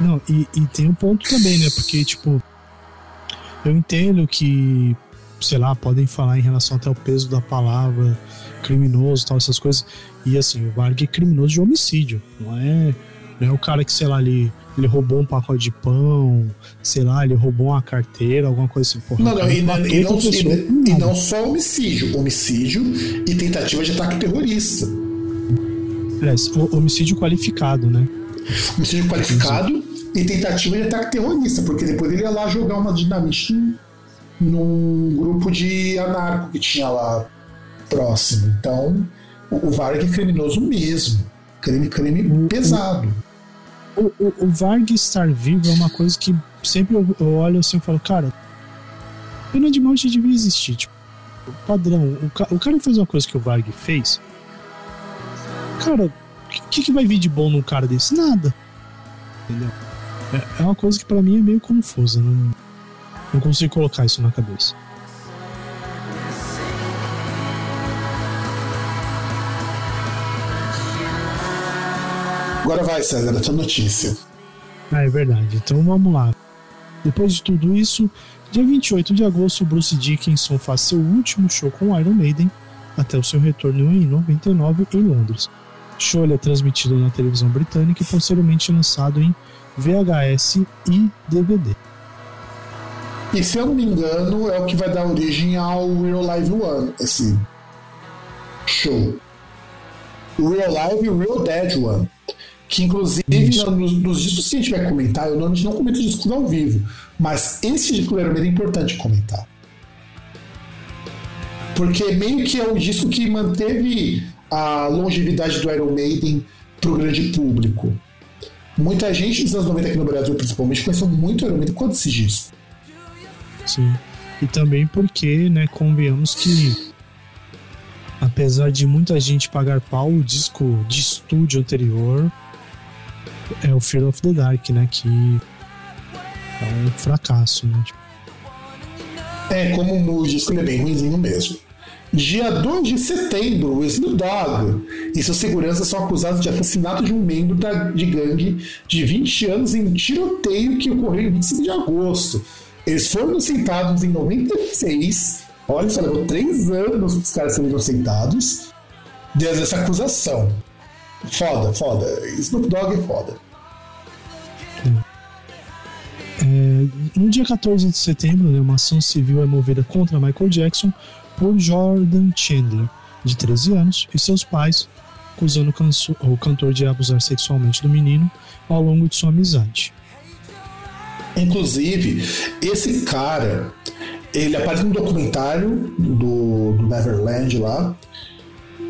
Não, e, e tem um ponto também, né? Porque, tipo, eu entendo que, sei lá, podem falar em relação até ao peso da palavra criminoso tal, essas coisas. E assim, o Varg é criminoso de homicídio, não é, não é o cara que, sei lá, ele, ele roubou um pacote de pão, sei lá, ele roubou uma carteira, alguma coisa assim. Porra, não, não, e, não, e, não, e, e não só homicídio, homicídio e tentativa de ataque terrorista. É, homicídio qualificado, né? Homicídio qualificado e tentativa de ataque terrorista, porque depois ele ia lá jogar uma dinamite num grupo de anarco que tinha lá próximo. Então, o Varg é criminoso mesmo. Crime, crime pesado. O, o, o Varg estar vivo é uma coisa que sempre eu, eu olho assim e falo, cara, pena de morte devia existir. Tipo, padrão. O, o cara fez uma coisa que o Varg fez. Cara, o que, que vai vir de bom num cara desse? Nada. Entendeu? É, é uma coisa que para mim é meio confusa. Não, não consigo colocar isso na cabeça. Agora vai, César, a tua notícia. Ah, é verdade. Então vamos lá. Depois de tudo isso, dia 28 de agosto, Bruce Dickinson faz seu último show com Iron Maiden até o seu retorno em 99 em Londres. O show é transmitido na televisão britânica e posteriormente lançado em VHS e DVD. E se eu não me engano, é o que vai dar origem ao Real Live One, esse show. Real Live e Real Dead One. Que inclusive nos, nos, discos que a gente vai comentar, eu normalmente não comento discos ao vivo, mas esse disco do Iron Maiden é importante comentar. Porque meio que é o disco que manteve a longevidade do Iron Maiden pro grande público. Muita gente dos anos 90 aqui no Brasil, principalmente, conheceu muito Iron Maiden quando esse disco. Sim. E também porque, né, convenhamos que apesar de muita gente pagar pau, o disco de estúdio anterior é o Fear of the Dark, né, que é um fracasso, né? Tipo... É, como o disco ele é bem ruimzinho mesmo. Dia 2 de setembro, o Dogg e seus seguranças são acusados de assassinato de um membro da, de gangue de 20 anos em um tiroteio que ocorreu em 25 de agosto. Eles foram inocentados em 96. Olha, só levou três anos para os caras serem inocentados essa acusação. Foda, foda. Snoop Dogg é foda. É, no dia 14 de setembro, né, uma ação civil é movida contra Michael Jackson por Jordan Chandler, de 13 anos, e seus pais, acusando o cantor de abusar sexualmente do menino ao longo de sua amizade. Inclusive, esse cara, ele aparece no documentário do, do Neverland lá,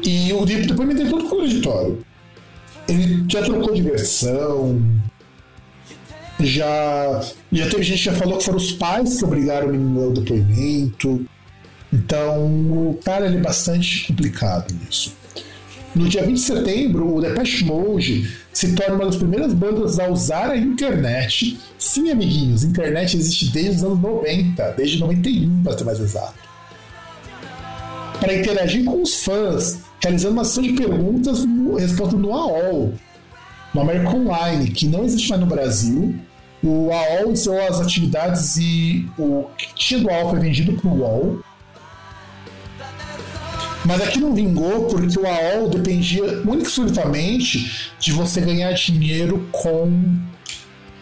e o depoimento é todo contraditório. Ele já trocou de versão, já, já teve gente que já falou que foram os pais que obrigaram o menino ao depoimento. Então, o cara ele é bastante complicado nisso. No dia 20 de setembro, o Depeche Mode se torna uma das primeiras bandas a usar a internet. Sim, amiguinhos, internet existe desde os anos 90, desde 91 para ser mais exato. Para interagir com os fãs, realizando uma sessão de perguntas resposta no AOL, no América Online, que não existe mais no Brasil. O AOL iniciou as atividades e o que tinha do AOL foi vendido para o UOL mas aqui não vingou porque o AOL dependia e exclusivamente de você ganhar dinheiro com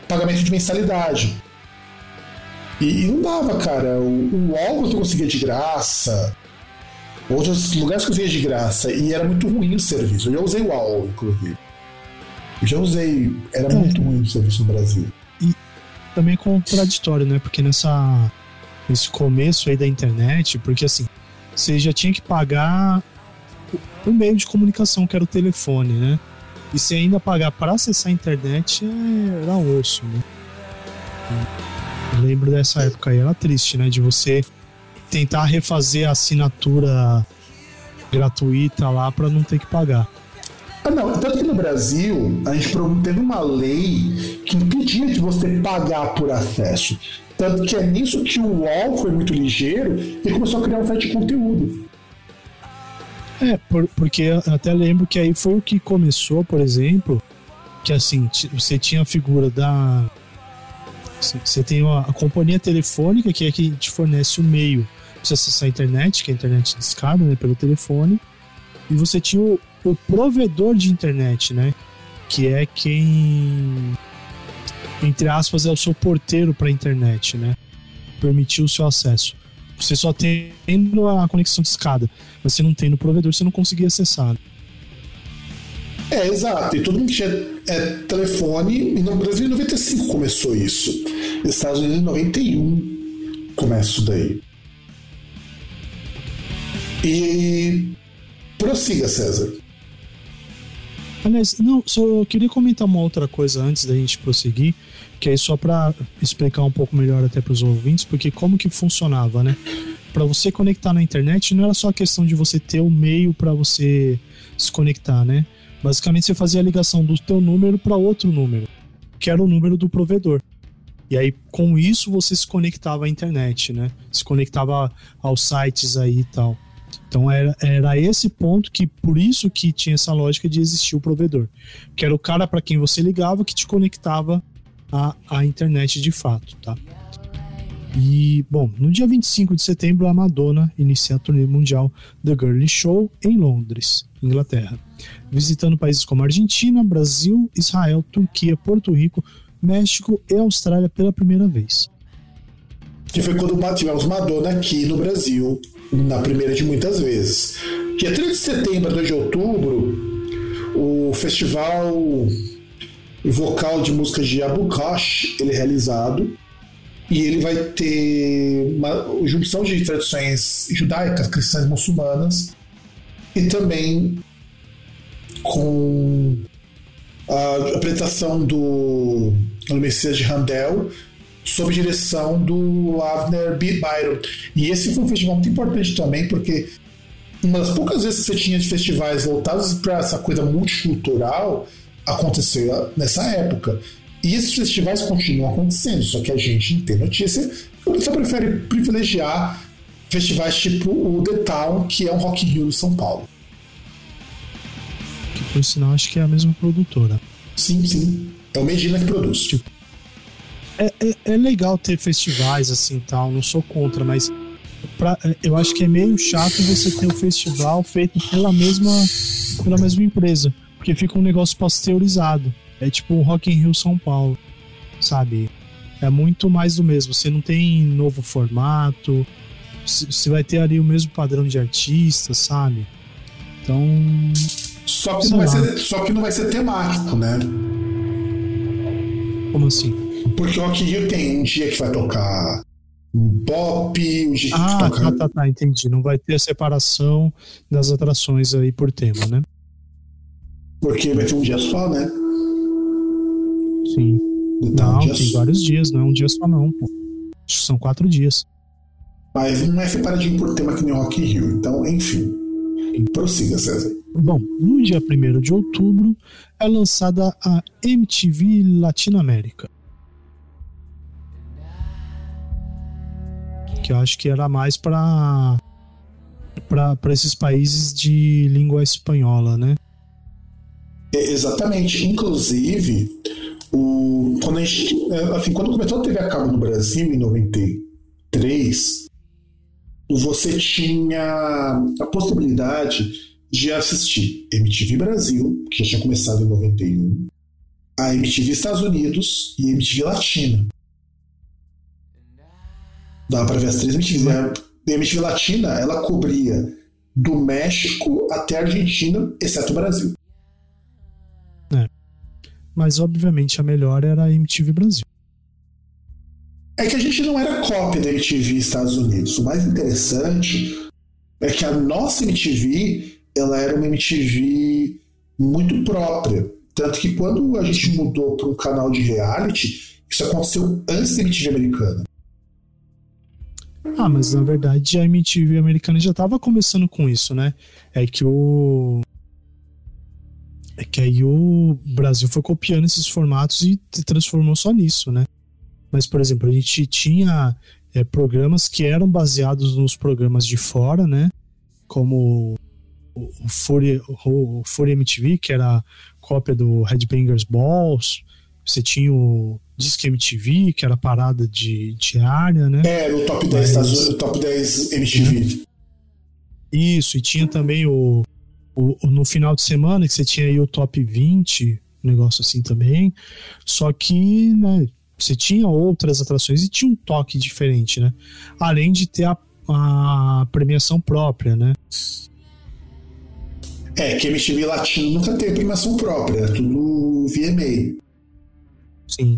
pagamento de mensalidade. E, e não dava, cara. O, o UOL você conseguia de graça, outros lugares conseguia de graça, e era muito ruim o serviço. Eu já usei o UOL, inclusive. Eu já usei. Era é. muito ruim o serviço no Brasil. E também é contraditório, né? Porque nessa. Nesse começo aí da internet, porque assim, você já tinha que pagar o meio de comunicação, que era o telefone, né? E se ainda pagar para acessar a internet, é, era osso, né? Eu lembro dessa época aí, era triste, né? De você tentar refazer a assinatura gratuita lá para não ter que pagar. Ah, não, tanto que no Brasil a gente teve uma lei que impedia de você pagar por acesso. Tanto que é nisso que o UOL foi muito ligeiro e começou a criar um site de conteúdo. É, por, porque eu até lembro que aí foi o que começou, por exemplo, que assim, você tinha a figura da. Você tem a, a companhia telefônica, que é que te fornece o meio você acessar a internet, que é a internet discada né, pelo telefone. E você tinha o, o provedor de internet, né? Que é quem entre aspas, é o seu porteiro para a internet, né? Permitir o seu acesso. Você só tem a conexão de escada, mas você não tem no provedor, você não conseguia acessar. É, exato. E todo mundo tinha é, telefone, e no Brasil em 95 começou isso. Nos Estados Unidos em 91 começa isso daí. E prossiga, César. Aliás, não, só queria comentar uma outra coisa antes da gente prosseguir, que é só para explicar um pouco melhor até para os ouvintes, porque como que funcionava, né? Para você conectar na internet não era só a questão de você ter o meio para você se conectar, né? Basicamente você fazia a ligação do teu número para outro número, que era o número do provedor. E aí com isso você se conectava à internet, né? Se conectava aos sites aí e tal. Então era, era esse ponto que, por isso que tinha essa lógica de existir o provedor. Que era o cara para quem você ligava que te conectava à, à internet de fato, tá? E, bom, no dia 25 de setembro, a Madonna inicia a turnê mundial The Girly Show em Londres, Inglaterra, visitando países como Argentina, Brasil, Israel, Turquia, Porto Rico, México e Austrália pela primeira vez. Que foi quando tivemos Madonna aqui no Brasil, na primeira de muitas vezes. Dia 3 de setembro a 2 de outubro, o festival vocal de música de Abu Ghosh ele é realizado e ele vai ter uma junção de tradições judaicas, cristãs muçulmanas e também com a apresentação do, do Messias de Handel sob direção do Avner B. Byron. E esse foi um festival muito importante também, porque uma das poucas vezes que você tinha de festivais voltados para essa coisa multicultural aconteceu nessa época. E esses festivais continuam acontecendo, só que a gente tem notícia que o pessoal prefere privilegiar festivais tipo o The Town, que é um Rock in Rio de São Paulo. Que por sinal acho que é a mesma produtora. Sim, sim. É o Medina que produz. Tipo, é, é, é, legal ter festivais assim tal, não sou contra, mas pra, é, eu acho que é meio chato você ter um festival feito pela mesma, pela mesma empresa, porque fica um negócio pasteurizado. É tipo o Rock in Rio São Paulo, sabe? É muito mais do mesmo. Você não tem novo formato, você vai ter ali o mesmo padrão de artista, sabe? Então. Só que, não vai ser, só que não vai ser temático, né? Como assim? Porque o Rock Rio tem um dia que vai tocar um pop, um dia ah, que vai tocar... Ah, tá, tá, tá, entendi. Não vai ter a separação das atrações aí por tema, né? Porque vai ter um dia só, né? Sim. Então, não, um tem só. vários dias, não é um dia só não, pô. São quatro dias. Mas não é separadinho por tema que nem Rock Rio. Então, enfim. Prossiga, César. Bom, no dia 1 de outubro é lançada a MTV Latinoamérica. Que eu acho que era mais para para esses países de língua espanhola, né? É, exatamente. Inclusive, o, quando, a gente, é, assim, quando começou a TV a cabo no Brasil, em 93, você tinha a possibilidade de assistir MTV Brasil, que já tinha começado em 91, a MTV Estados Unidos e MTV Latina. Dava para ver as três MTVs. Né? A MTV Latina, ela cobria do México até a Argentina, exceto o Brasil. É. Mas, obviamente, a melhor era a MTV Brasil. É que a gente não era cópia da MTV Estados Unidos. O mais interessante é que a nossa MTV ela era uma MTV muito própria. Tanto que quando a gente mudou para um canal de reality, isso aconteceu antes da MTV americana. Ah, mas na verdade a MTV americana já estava começando com isso, né? É que o. É que aí o Brasil foi copiando esses formatos e transformou só nisso, né? Mas, por exemplo, a gente tinha é, programas que eram baseados nos programas de fora, né? Como o Fury, o MTV, que era cópia do Headbangers Balls. Você tinha o Disque MTV, que era parada de diária, né? É, no top 10, Mas, tá, top 10 MTV. Né? Isso, e tinha também o, o, o, no final de semana que você tinha aí o top 20, um negócio assim também. Só que, né, você tinha outras atrações e tinha um toque diferente, né? Além de ter a, a premiação própria, né? É, que MTV Latino nunca teve premiação própria, é tudo VMA. Sim.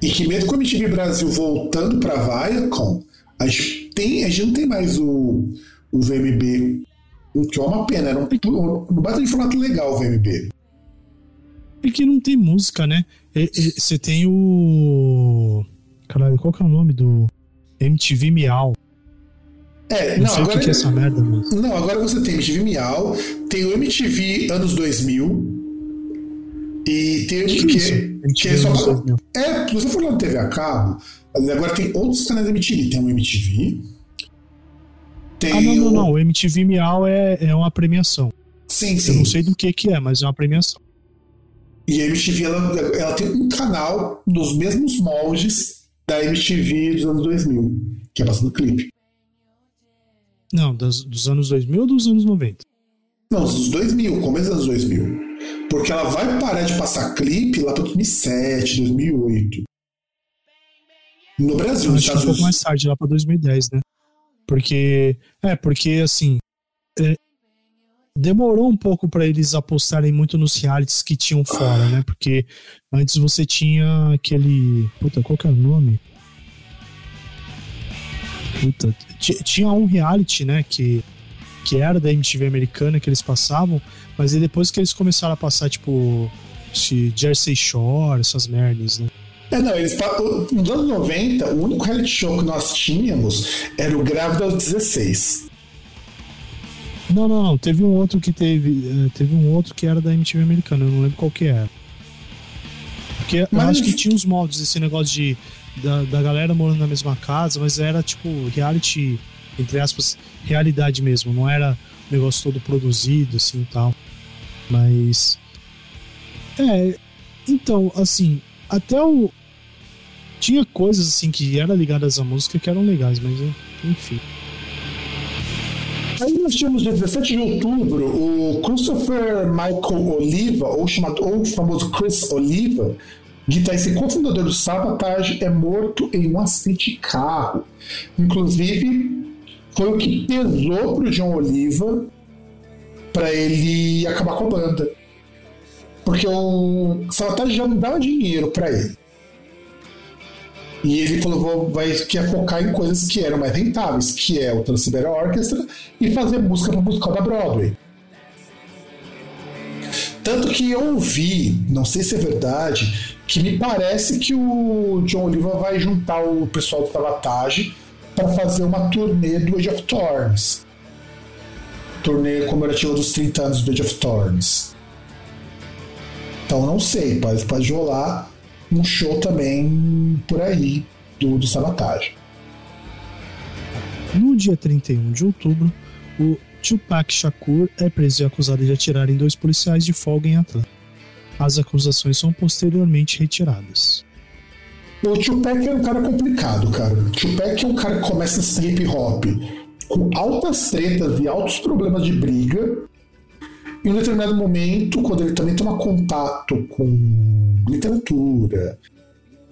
E que mesmo com a MTV Brasil voltando para a Viacom, a gente, tem, a gente não tem mais o, o VMB, o que é uma pena, era um, um, um bate de formato legal o VMB. É que não tem música, né? Você tem o. Caralho, qual que é o nome do MTV Miau? É, não, não agora. O que, que é essa merda, Não, agora você tem MTV Miau, tem o MTV anos 2000, e tem que, que, que é só. É, se você for lá no TV a cabo, agora tem outros canais da MTV. Tem o MTV. Tem ah, não, não, o... não. O MTV Miau é, é uma premiação. Sim, sim. Eu não sei do que, que é, mas é uma premiação. E a MTV ela, ela tem um canal nos mesmos moldes da MTV dos anos 2000, que é passando clipe. Não, das, dos anos 2000 ou dos anos 90? Não, dos 2000, começo dos anos 2000. Porque ela vai parar de passar clipe lá para 2007, 2008. No Brasil, nos um Estados pouco Unidos. mais tarde, lá pra 2010, né? Porque. É, porque assim. é, demorou um pouco pra eles apostarem muito nos realities que tinham fora, né? Porque antes você tinha aquele. Puta, qual que é o nome? Puta, ti- tinha um reality, né? Que, que era da MTV americana que eles passavam, mas aí depois que eles começaram a passar, tipo. Jersey Shore, essas merdas, né? É, não, eles, nos anos 90, o único reality show que nós tínhamos era o Grávida aos 16. Não, não, não. Teve um outro que teve. eh, Teve um outro que era da MTV americana, eu não lembro qual que era. Porque eu Mas- acho que tinha uns moldes, esse negócio de. Da, da galera morando na mesma casa, mas era tipo reality, entre aspas, realidade mesmo, não era negócio todo produzido assim tal. Mas. É. Então, assim, até o. Tinha coisas assim que eram ligadas à música que eram legais, mas eh, enfim. Aí nós tínhamos dia 17 de outubro o Christopher Michael Oliva, ou, chamado, ou o famoso Chris Oliva, guitarrista e cofundador do Sabotage, é morto em um acidente de carro. Inclusive, foi o que pesou pro John Oliva para ele acabar com a banda. Porque o Sabotage já não dava dinheiro para ele. E ele falou vou, vai quer focar em coisas que eram mais rentáveis, que é o Trans-Siberian Orchestra e fazer música para musical da Broadway. Tanto que eu ouvi, não sei se é verdade, que me parece que o John Oliva vai juntar o pessoal do Sabotage para fazer uma turnê do Age of Thorns. Turnê comemorativa dos 30 anos do Age of Thorns. Então não sei, pode, pode rolar um show também por aí do, do Sabotage. No dia 31 de outubro, o Tupac Shakur é preso e acusado de atirar em dois policiais de folga em Atlanta. As acusações são posteriormente retiradas. O Tupac é um cara complicado, cara. Tupac é um cara que começa esse hip hop com altas tretas e altos problemas de briga. Em um determinado momento, quando ele também toma contato com literatura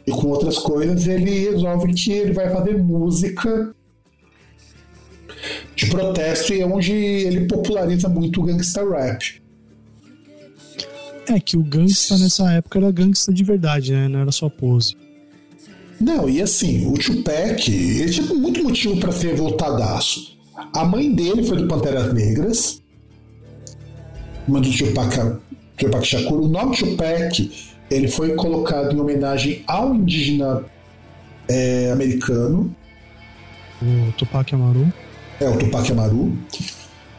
e com outras coisas, ele resolve que ele vai fazer música de protesto e é onde ele populariza muito o gangsta rap. É que o gangsta nessa época era gangsta de verdade, né? Não era só pose. Não, e assim, o Tupac, ele tinha muito motivo para ser voltadaço. A mãe dele foi do Panteras Negras, mãe do Tupac, Tupac Shakur. O nome Tupac, ele foi colocado em homenagem ao indígena é, americano, O Tupac Amaru. é o Tupac Amaru.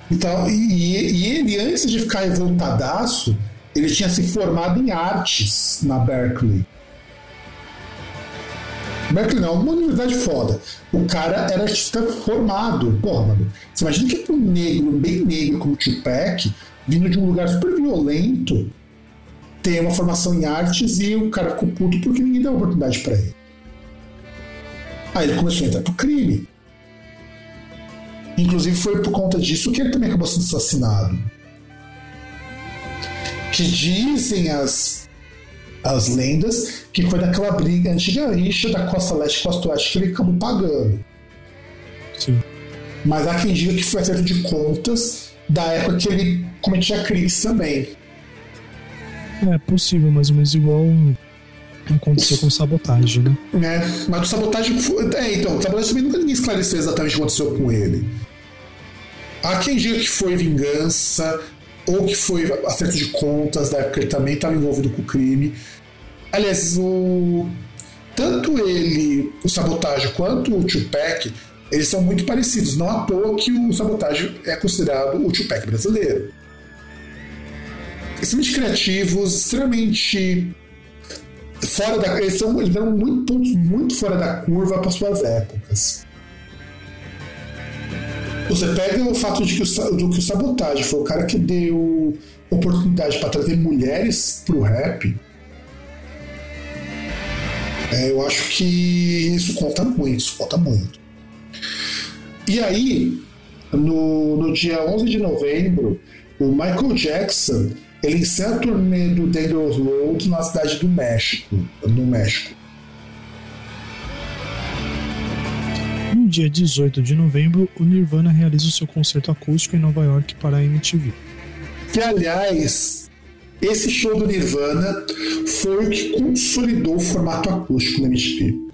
Então, e, e ele, antes de ficar revoltadaço, ele tinha se formado em artes na Berkeley. Berkeley não, uma universidade foda. O cara era artista formado. Porra, mano. Você imagina que um negro, bem negro como o Tupac, vindo de um lugar super violento, tem uma formação em artes e o cara ficou puto porque ninguém deu oportunidade pra ele. Aí ele começou a entrar pro crime. Inclusive foi por conta disso que ele também acabou sendo assassinado. Que dizem as, as lendas que foi daquela briga antiga rixa da costa leste e costa oeste que ele acabou pagando. Sim. Mas há quem diga que foi acerto de contas da época que ele cometia crimes também. É possível, mais ou menos igual aconteceu com sabotagem, né? né? Mas o sabotagem foi. É, então, o sabotagem também nunca ninguém esclareceu exatamente o que aconteceu com ele. Há quem diga que foi vingança, ou que foi acerto de contas da época que ele também estava envolvido com o crime. Aliás, o... tanto ele, o sabotagem, quanto o Tupac, eles são muito parecidos. Não à toa que o sabotagem é considerado o Tupac brasileiro. Extremamente criativos, extremamente fora da. Eles, são, eles eram muito pontos muito fora da curva para suas épocas. Você pega o fato de que o, do que o Sabotage foi o cara que deu oportunidade para trazer mulheres pro rap. É, eu acho que isso conta muito, isso conta muito. E aí, no, no dia 11 de novembro, o Michael Jackson ele encerra a turnê do Dangerous Road na cidade do México, no México. Dia 18 de novembro, o Nirvana realiza o seu concerto acústico em Nova York para a MTV. Que, aliás, esse show do Nirvana foi o que consolidou o formato acústico na MTV.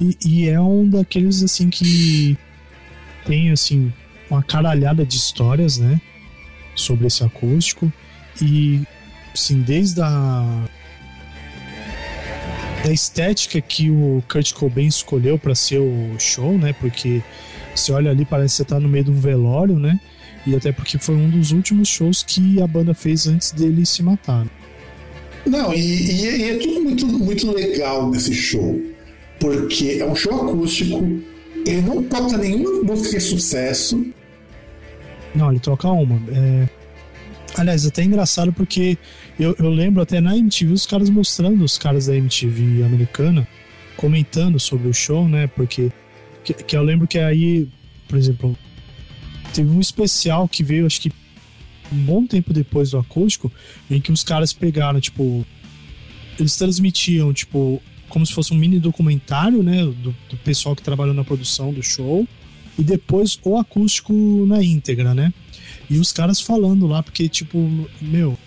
E, e é um daqueles, assim, que tem, assim, uma caralhada de histórias, né? Sobre esse acústico. E, assim, desde a da estética que o Kurt Cobain escolheu para ser o show, né? Porque você olha ali, parece que você tá no meio de um velório, né? E até porque foi um dos últimos shows que a banda fez antes dele se matar. Não, e, e, e é tudo muito, muito legal nesse show. Porque é um show acústico, ele não toca nenhuma música de sucesso. Não, ele toca uma. É... Aliás, até é engraçado porque eu, eu lembro até na MTV os caras mostrando os caras da MTV americana comentando sobre o show, né? Porque que, que eu lembro que aí, por exemplo, teve um especial que veio, acho que um bom tempo depois do acústico, em que os caras pegaram, tipo, eles transmitiam, tipo, como se fosse um mini documentário, né, do, do pessoal que trabalhou na produção do show, e depois o acústico na íntegra, né? E os caras falando lá, porque, tipo, meu,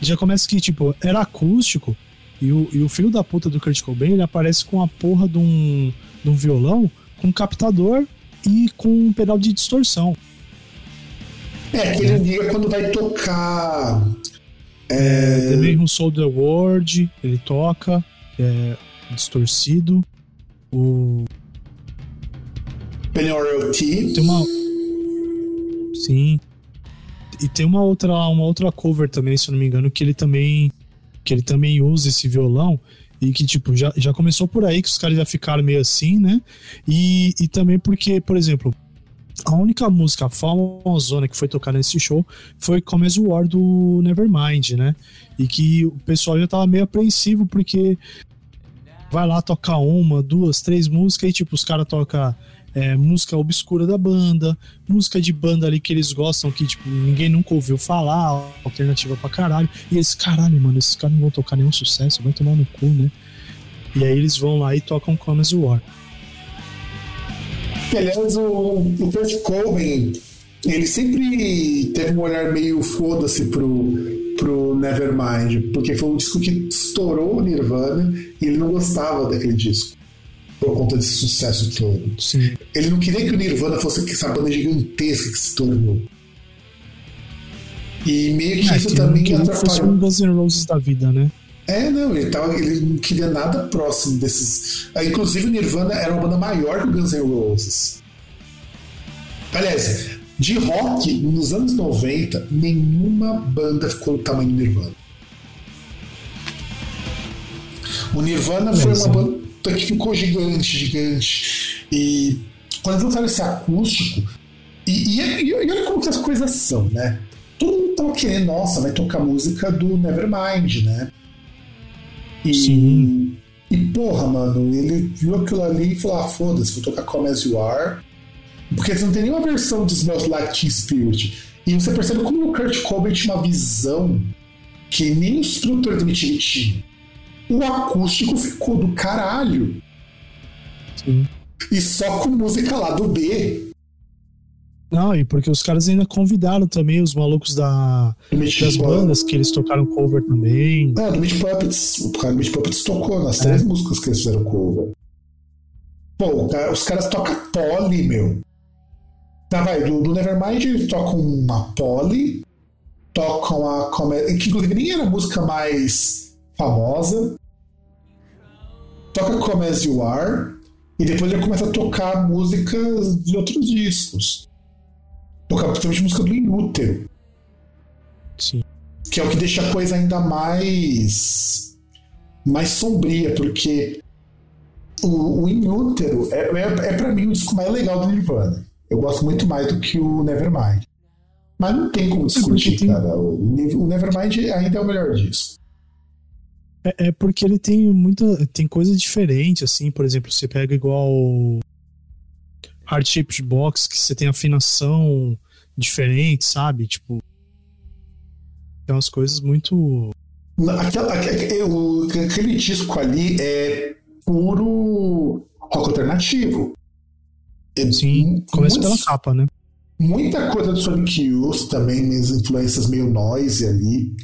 já começa que, tipo, era acústico, e o, e o filho da puta do Kurt Cobain, ele aparece com a porra de um, de um violão, com um captador e com um pedal de distorção. É, aquele dia quando vai tocar. É... The Man Who Sold the World, ele toca, é, distorcido. O. Penny T. Tem uma. Sim. E tem uma outra, uma outra cover também, se eu não me engano, que ele também. Que ele também usa esse violão. E que, tipo, já, já começou por aí que os caras já ficaram meio assim, né? E, e também porque, por exemplo, a única música famosona que foi tocada nesse show foi Come As War do Nevermind, né? E que o pessoal já tava meio apreensivo porque vai lá tocar uma, duas, três músicas e tipo, os caras tocam é, música obscura da banda, música de banda ali que eles gostam, que tipo, ninguém nunca ouviu falar, alternativa pra caralho. E eles, caralho, mano, esses caras não vão tocar nenhum sucesso, vai tomar no cu, né? E aí eles vão lá e tocam Come As War. Aliás, o, o Kurt Cobain, ele sempre teve um olhar meio foda-se pro, pro Nevermind, porque foi um disco que estourou o Nirvana e ele não gostava daquele disco. Por conta desse sucesso todo. Sim. Ele não queria que o Nirvana fosse essa banda gigantesca que se tornou. E meio que É, isso que também que não fosse atrapalhou. um Guns N' Roses da vida, né? É, não, ele, tava, ele não queria nada próximo desses. Ah, Inclusive, o Nirvana era uma banda maior que o Guns N' Roses. Aliás, de rock, nos anos 90, nenhuma banda ficou do tamanho do Nirvana. O Nirvana foi uma é. Banda que ficou gigante, gigante. E quando eles lançaram esse acústico, e, e, e olha como que as coisas são, né? Todo mundo tava querendo, nossa, vai tocar música do Nevermind, né? E, Sim. e porra, mano, ele viu aquilo ali e falou: ah, foda-se, vou tocar Come As You Are. Porque você não tem nenhuma versão de Smells Like Teen Spirit. E você percebe como o Kurt Cobain tinha uma visão que nem os produtores do MTV tinham. O acústico ficou do caralho. Sim. E só com música lá do B. Não, e porque os caras ainda convidaram também os malucos da, das bandas que eles tocaram cover também. Ah, do Meat Puppets. O cara do Meat Puppets tocou nas três músicas que eles fizeram cover. Pô, os caras tocam Polly, meu. Tá, vai, do, do Nevermind eles tocam uma Polly, tocam a comédia, que inclusive nem era a música mais famosa. Toca Come As You Are, e depois ele começa a tocar músicas de outros discos. Tocar principalmente música do Inútero Sim. que é o que deixa a coisa ainda mais mais sombria, porque o, o Inútero é, é, é para mim o disco mais legal do Nirvana. Eu gosto muito mais do que o Nevermind. Mas não tem como discutir, cara. O, o Nevermind ainda é o melhor disco. É, é, porque ele tem muita. Tem coisa diferente, assim, por exemplo, você pega igual Hard Shaped Box, que você tem afinação diferente, sabe? Tipo. Tem umas coisas muito. Aquela, aquele disco ali é puro rock alternativo. Sim, começa pela capa, né? Muita coisa do Sonic Youth também, minhas influências meio noise ali.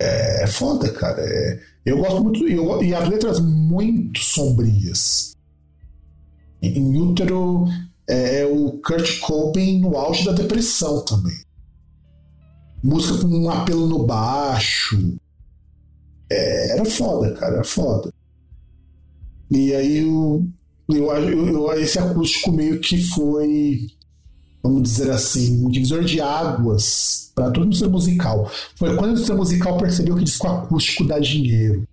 É, é foda, cara. É, eu gosto muito. Eu, e as letras muito sombrias. Em Útero é, é o Kurt Cobain no auge da depressão também. Música com um apelo no baixo. É, era foda, cara, era foda. E aí eu, eu, eu, esse acústico meio que foi vamos dizer assim, um divisor de águas para toda a indústria musical. Foi quando a indústria musical percebeu que disco acústico dá dinheiro.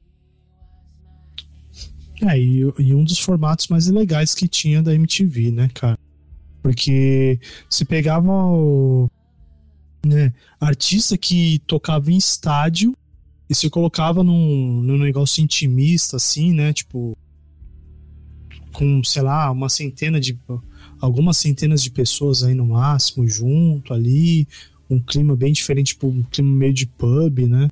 É, e, e, um dos formatos mais legais que tinha da MTV, né, cara? Porque se pegava o, né, artista que tocava em estádio e se colocava num, num negócio intimista, assim, né? Tipo, com, sei lá, uma centena de algumas centenas de pessoas aí no máximo junto ali, um clima bem diferente, tipo um clima meio de pub, né?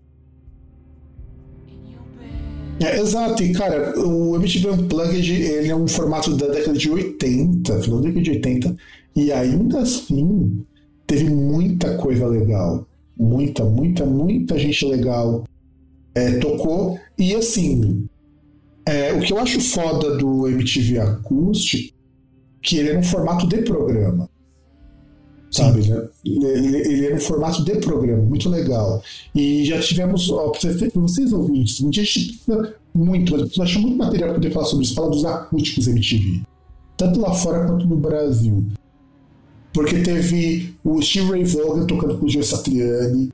É, exato, e cara, o MTV Unplugged ele é um formato da década de 80, final da década de 80, e ainda assim teve muita coisa legal. Muita, muita, muita gente legal é, tocou. E assim, é, o que eu acho foda do MTV Acústico que ele era um formato de programa. Sabe, né? Ele, ele era um formato de programa, muito legal. E já tivemos, ó, pra vocês ouvintes, um dia a gente precisa muito, mas achar muito material para poder falar sobre isso, falar dos acústicos MTV. Tanto lá fora quanto no Brasil. Porque teve o Steve Ray Vaughan tocando com o Joe Satriani,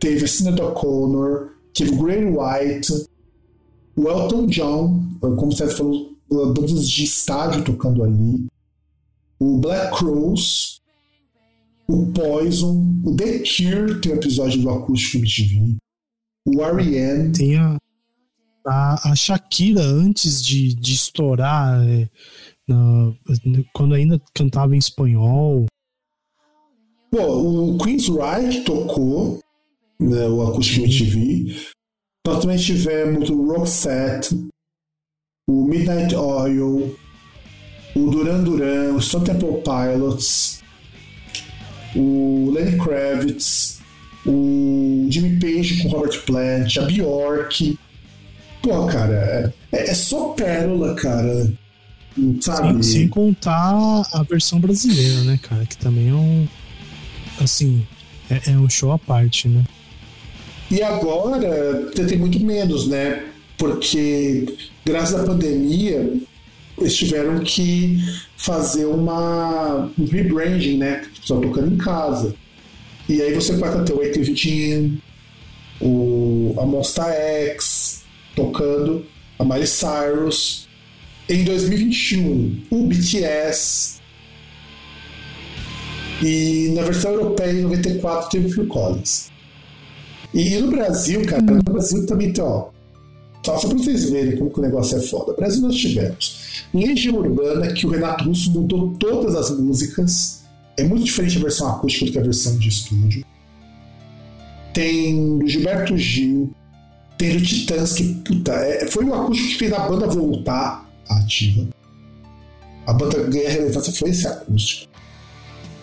teve a Sinead O'Connor, teve o Grey White, o Elton John, como você falou, bandas de estádio tocando ali, o Black Crows, o Poison, o The Cure tem um episódio do Acústico MTV, o R.E.M. Tem a, a, a, Shakira antes de, de estourar, é, na, quando ainda cantava em espanhol. Pô, o Queen's Right tocou né, o Acústico MTV. Nós também tivemos o Roxette, o Midnight Oil, o Duran Duran, o Stone Temple Pilots, o Lenny Kravitz, o Jimmy Page com Robert Plant, a Bjork. Pô, cara, é, é só pérola, cara. Sabe? Sem, sem contar a versão brasileira, né, cara? Que também é um. Assim, é, é um show à parte, né? E agora tem muito menos, né? Porque graças à pandemia, eles tiveram que fazer uma, um rebranding, né? Só tocando em casa. E aí você pode ter o Active o, a Monster X tocando, a Miley Cyrus. Em 2021, o BTS. E na versão europeia, em 94, teve o Phil Collins. E no Brasil, cara, no Brasil também tem, ó, só, para vocês verem como que o negócio é foda. Brasil nós tivemos Legião Urbana, que o Renato Russo mudou todas as músicas. É muito diferente a versão acústica do que a versão de estúdio. Tem do Gilberto Gil. Tem do Titãs, que puta, é, foi o acústico que fez a banda voltar ativa. A banda ganha relevância foi esse acústico.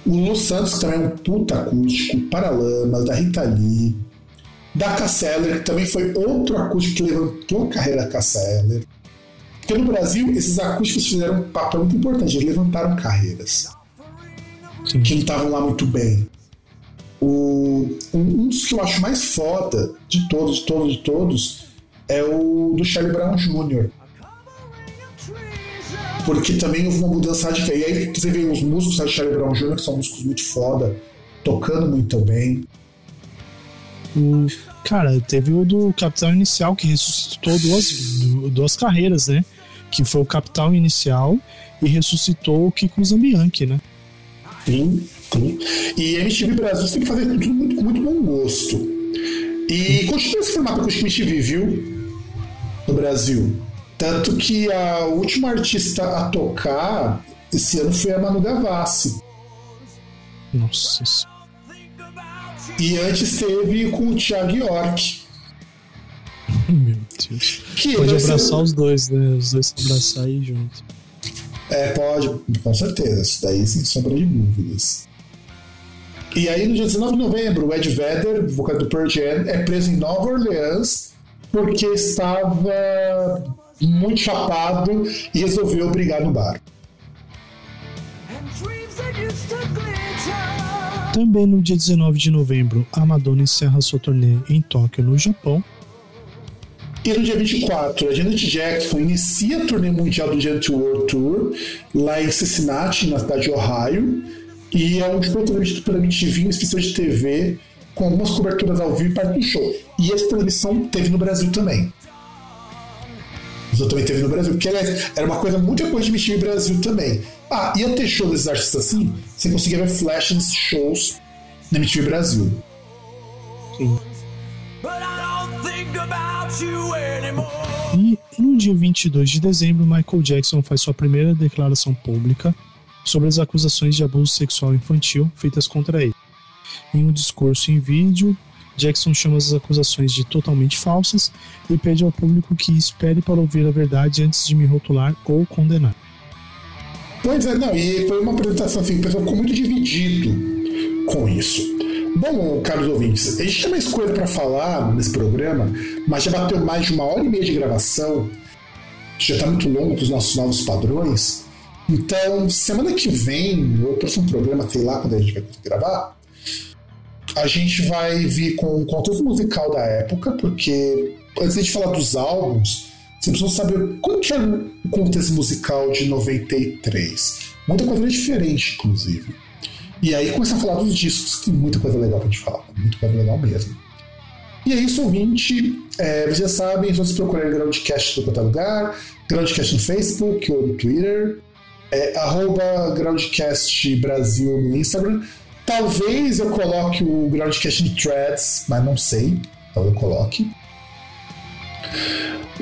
O Lu Santos, que também é um puta acústico. Paralamas, da Rita Lee da Casseller, que também foi outro acústico que levantou a carreira da Casseller. Porque no Brasil, esses acústicos fizeram um papel muito importante, eles levantaram carreiras Sim. que não estavam lá muito bem. O, um, dos que eu acho mais foda de todos, de todos, de todos, é o do Charlie Brown Jr. Porque também houve uma mudança de E aí você vê os músicos do Charlie Brown Jr., que são músicos muito foda, tocando muito bem. O, cara, teve o do Capital Inicial que ressuscitou duas, duas carreiras, né? Que foi o Capital Inicial e ressuscitou o Kiko Zambianchi, né? Sim, sim. E MTV Brasil tem que fazer tudo muito, com muito bom gosto. E continua esse formato com o MTV, viu? no Brasil. Tanto que a última artista a tocar esse ano foi a Manu Gavassi. Nossa. E antes teve com o Thiago York. Meu Deus. Que Pode ser- abraçar os dois, né? Os dois se abraçar aí junto. É, pode, com certeza. Isso daí sem sombra de dúvidas. E aí, no dia 19 de novembro, o Ed Vedder, vocal do Pearl Jam, é preso em Nova Orleans porque estava muito chapado e resolveu brigar no bar. Também no dia 19 de novembro, a Madonna encerra sua turnê em Tóquio, no Japão. E no dia 24, a Janet Jackson inicia a turnê mundial do Janet World Tour lá em Cincinnati, na cidade de Ohio. E é um show transmitido pela MTV, uma especial de TV, com algumas coberturas ao vivo e parte do show. E essa transmissão teve no Brasil também. Isso também teve no Brasil, porque aliás, era uma coisa muito coisa de MTV Brasil também. Ah, ia ter show desses artistas assim, você conseguia ver flash nesses shows na MTV Brasil. Sim. But I don't think about you anymore. E no dia 22 de dezembro, Michael Jackson faz sua primeira declaração pública sobre as acusações de abuso sexual infantil feitas contra ele. Em um discurso em vídeo, Jackson chama as acusações de totalmente falsas e pede ao público que espere para ouvir a verdade antes de me rotular ou condenar. Pois é, não, e foi uma apresentação assim, o pessoal ficou muito dividido com isso. Bom, caros ouvintes, a gente tem mais coisa para falar nesse programa, mas já bateu mais de uma hora e meia de gravação, já está muito longo para os nossos novos padrões. Então, semana que vem, ou próximo programa, sei lá quando a gente vai gravar, a gente vai vir com o contexto musical da época, porque antes de falar dos álbuns, você precisa saber como que era o contexto musical de 93. Muita coisa era diferente, inclusive. E aí começar a falar dos discos, que muita coisa legal pra gente falar. Muita coisa legal mesmo. E é isso, ouvinte. É, vocês já sabem, se vocês procurarem Groundcast em qualquer lugar, Groundcast no Facebook ou no Twitter, é, Groundcast Brasil no Instagram. Talvez eu coloque o Groundcast no Threads, mas não sei. Talvez eu coloque.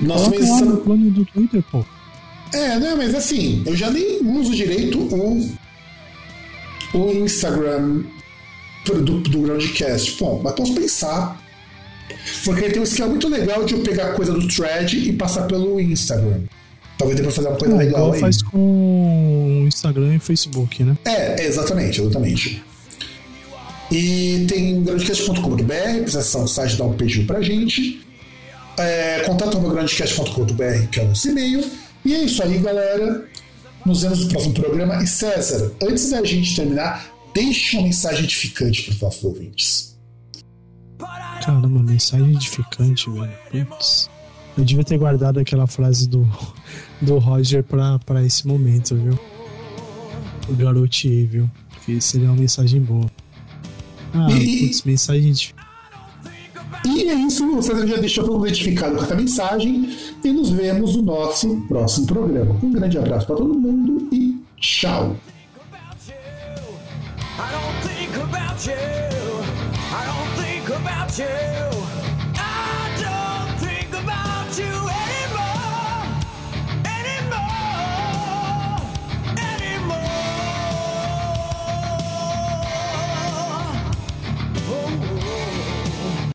Nossa, Coloca mas lá no plano do Twitter, pô. é, né, mas assim, eu já nem uso direito o, o Instagram do, do Groundcast. Bom, mas posso pensar. Porque tem um esquema muito legal de eu pegar coisa do thread e passar pelo Instagram. Talvez dê pra fazer uma coisa É, legal igual aí. faz com o Instagram e Facebook, né? É, exatamente, exatamente. E tem groundcast.com.br, precisa acessar o site dar um pedido pra gente. É, contato arroba groundcast.com.br, que é o nosso e-mail. E é isso aí, galera. Nos vemos no próximo programa. E César, antes da gente terminar, deixe uma mensagem edificante para os nossos ouvintes. Caramba, mensagem edificante, velho. Putz. Eu devia ter guardado aquela frase do, do Roger pra esse momento, viu? O garotinho, viu? Porque seria uma mensagem boa. Ah, E- putz, mensagem edificante. E é isso, o César já deixou todo mundo edificado com essa mensagem. E nos vemos no nosso próximo programa. Um grande abraço para todo mundo e tchau. I don't think about you. I don't think about you.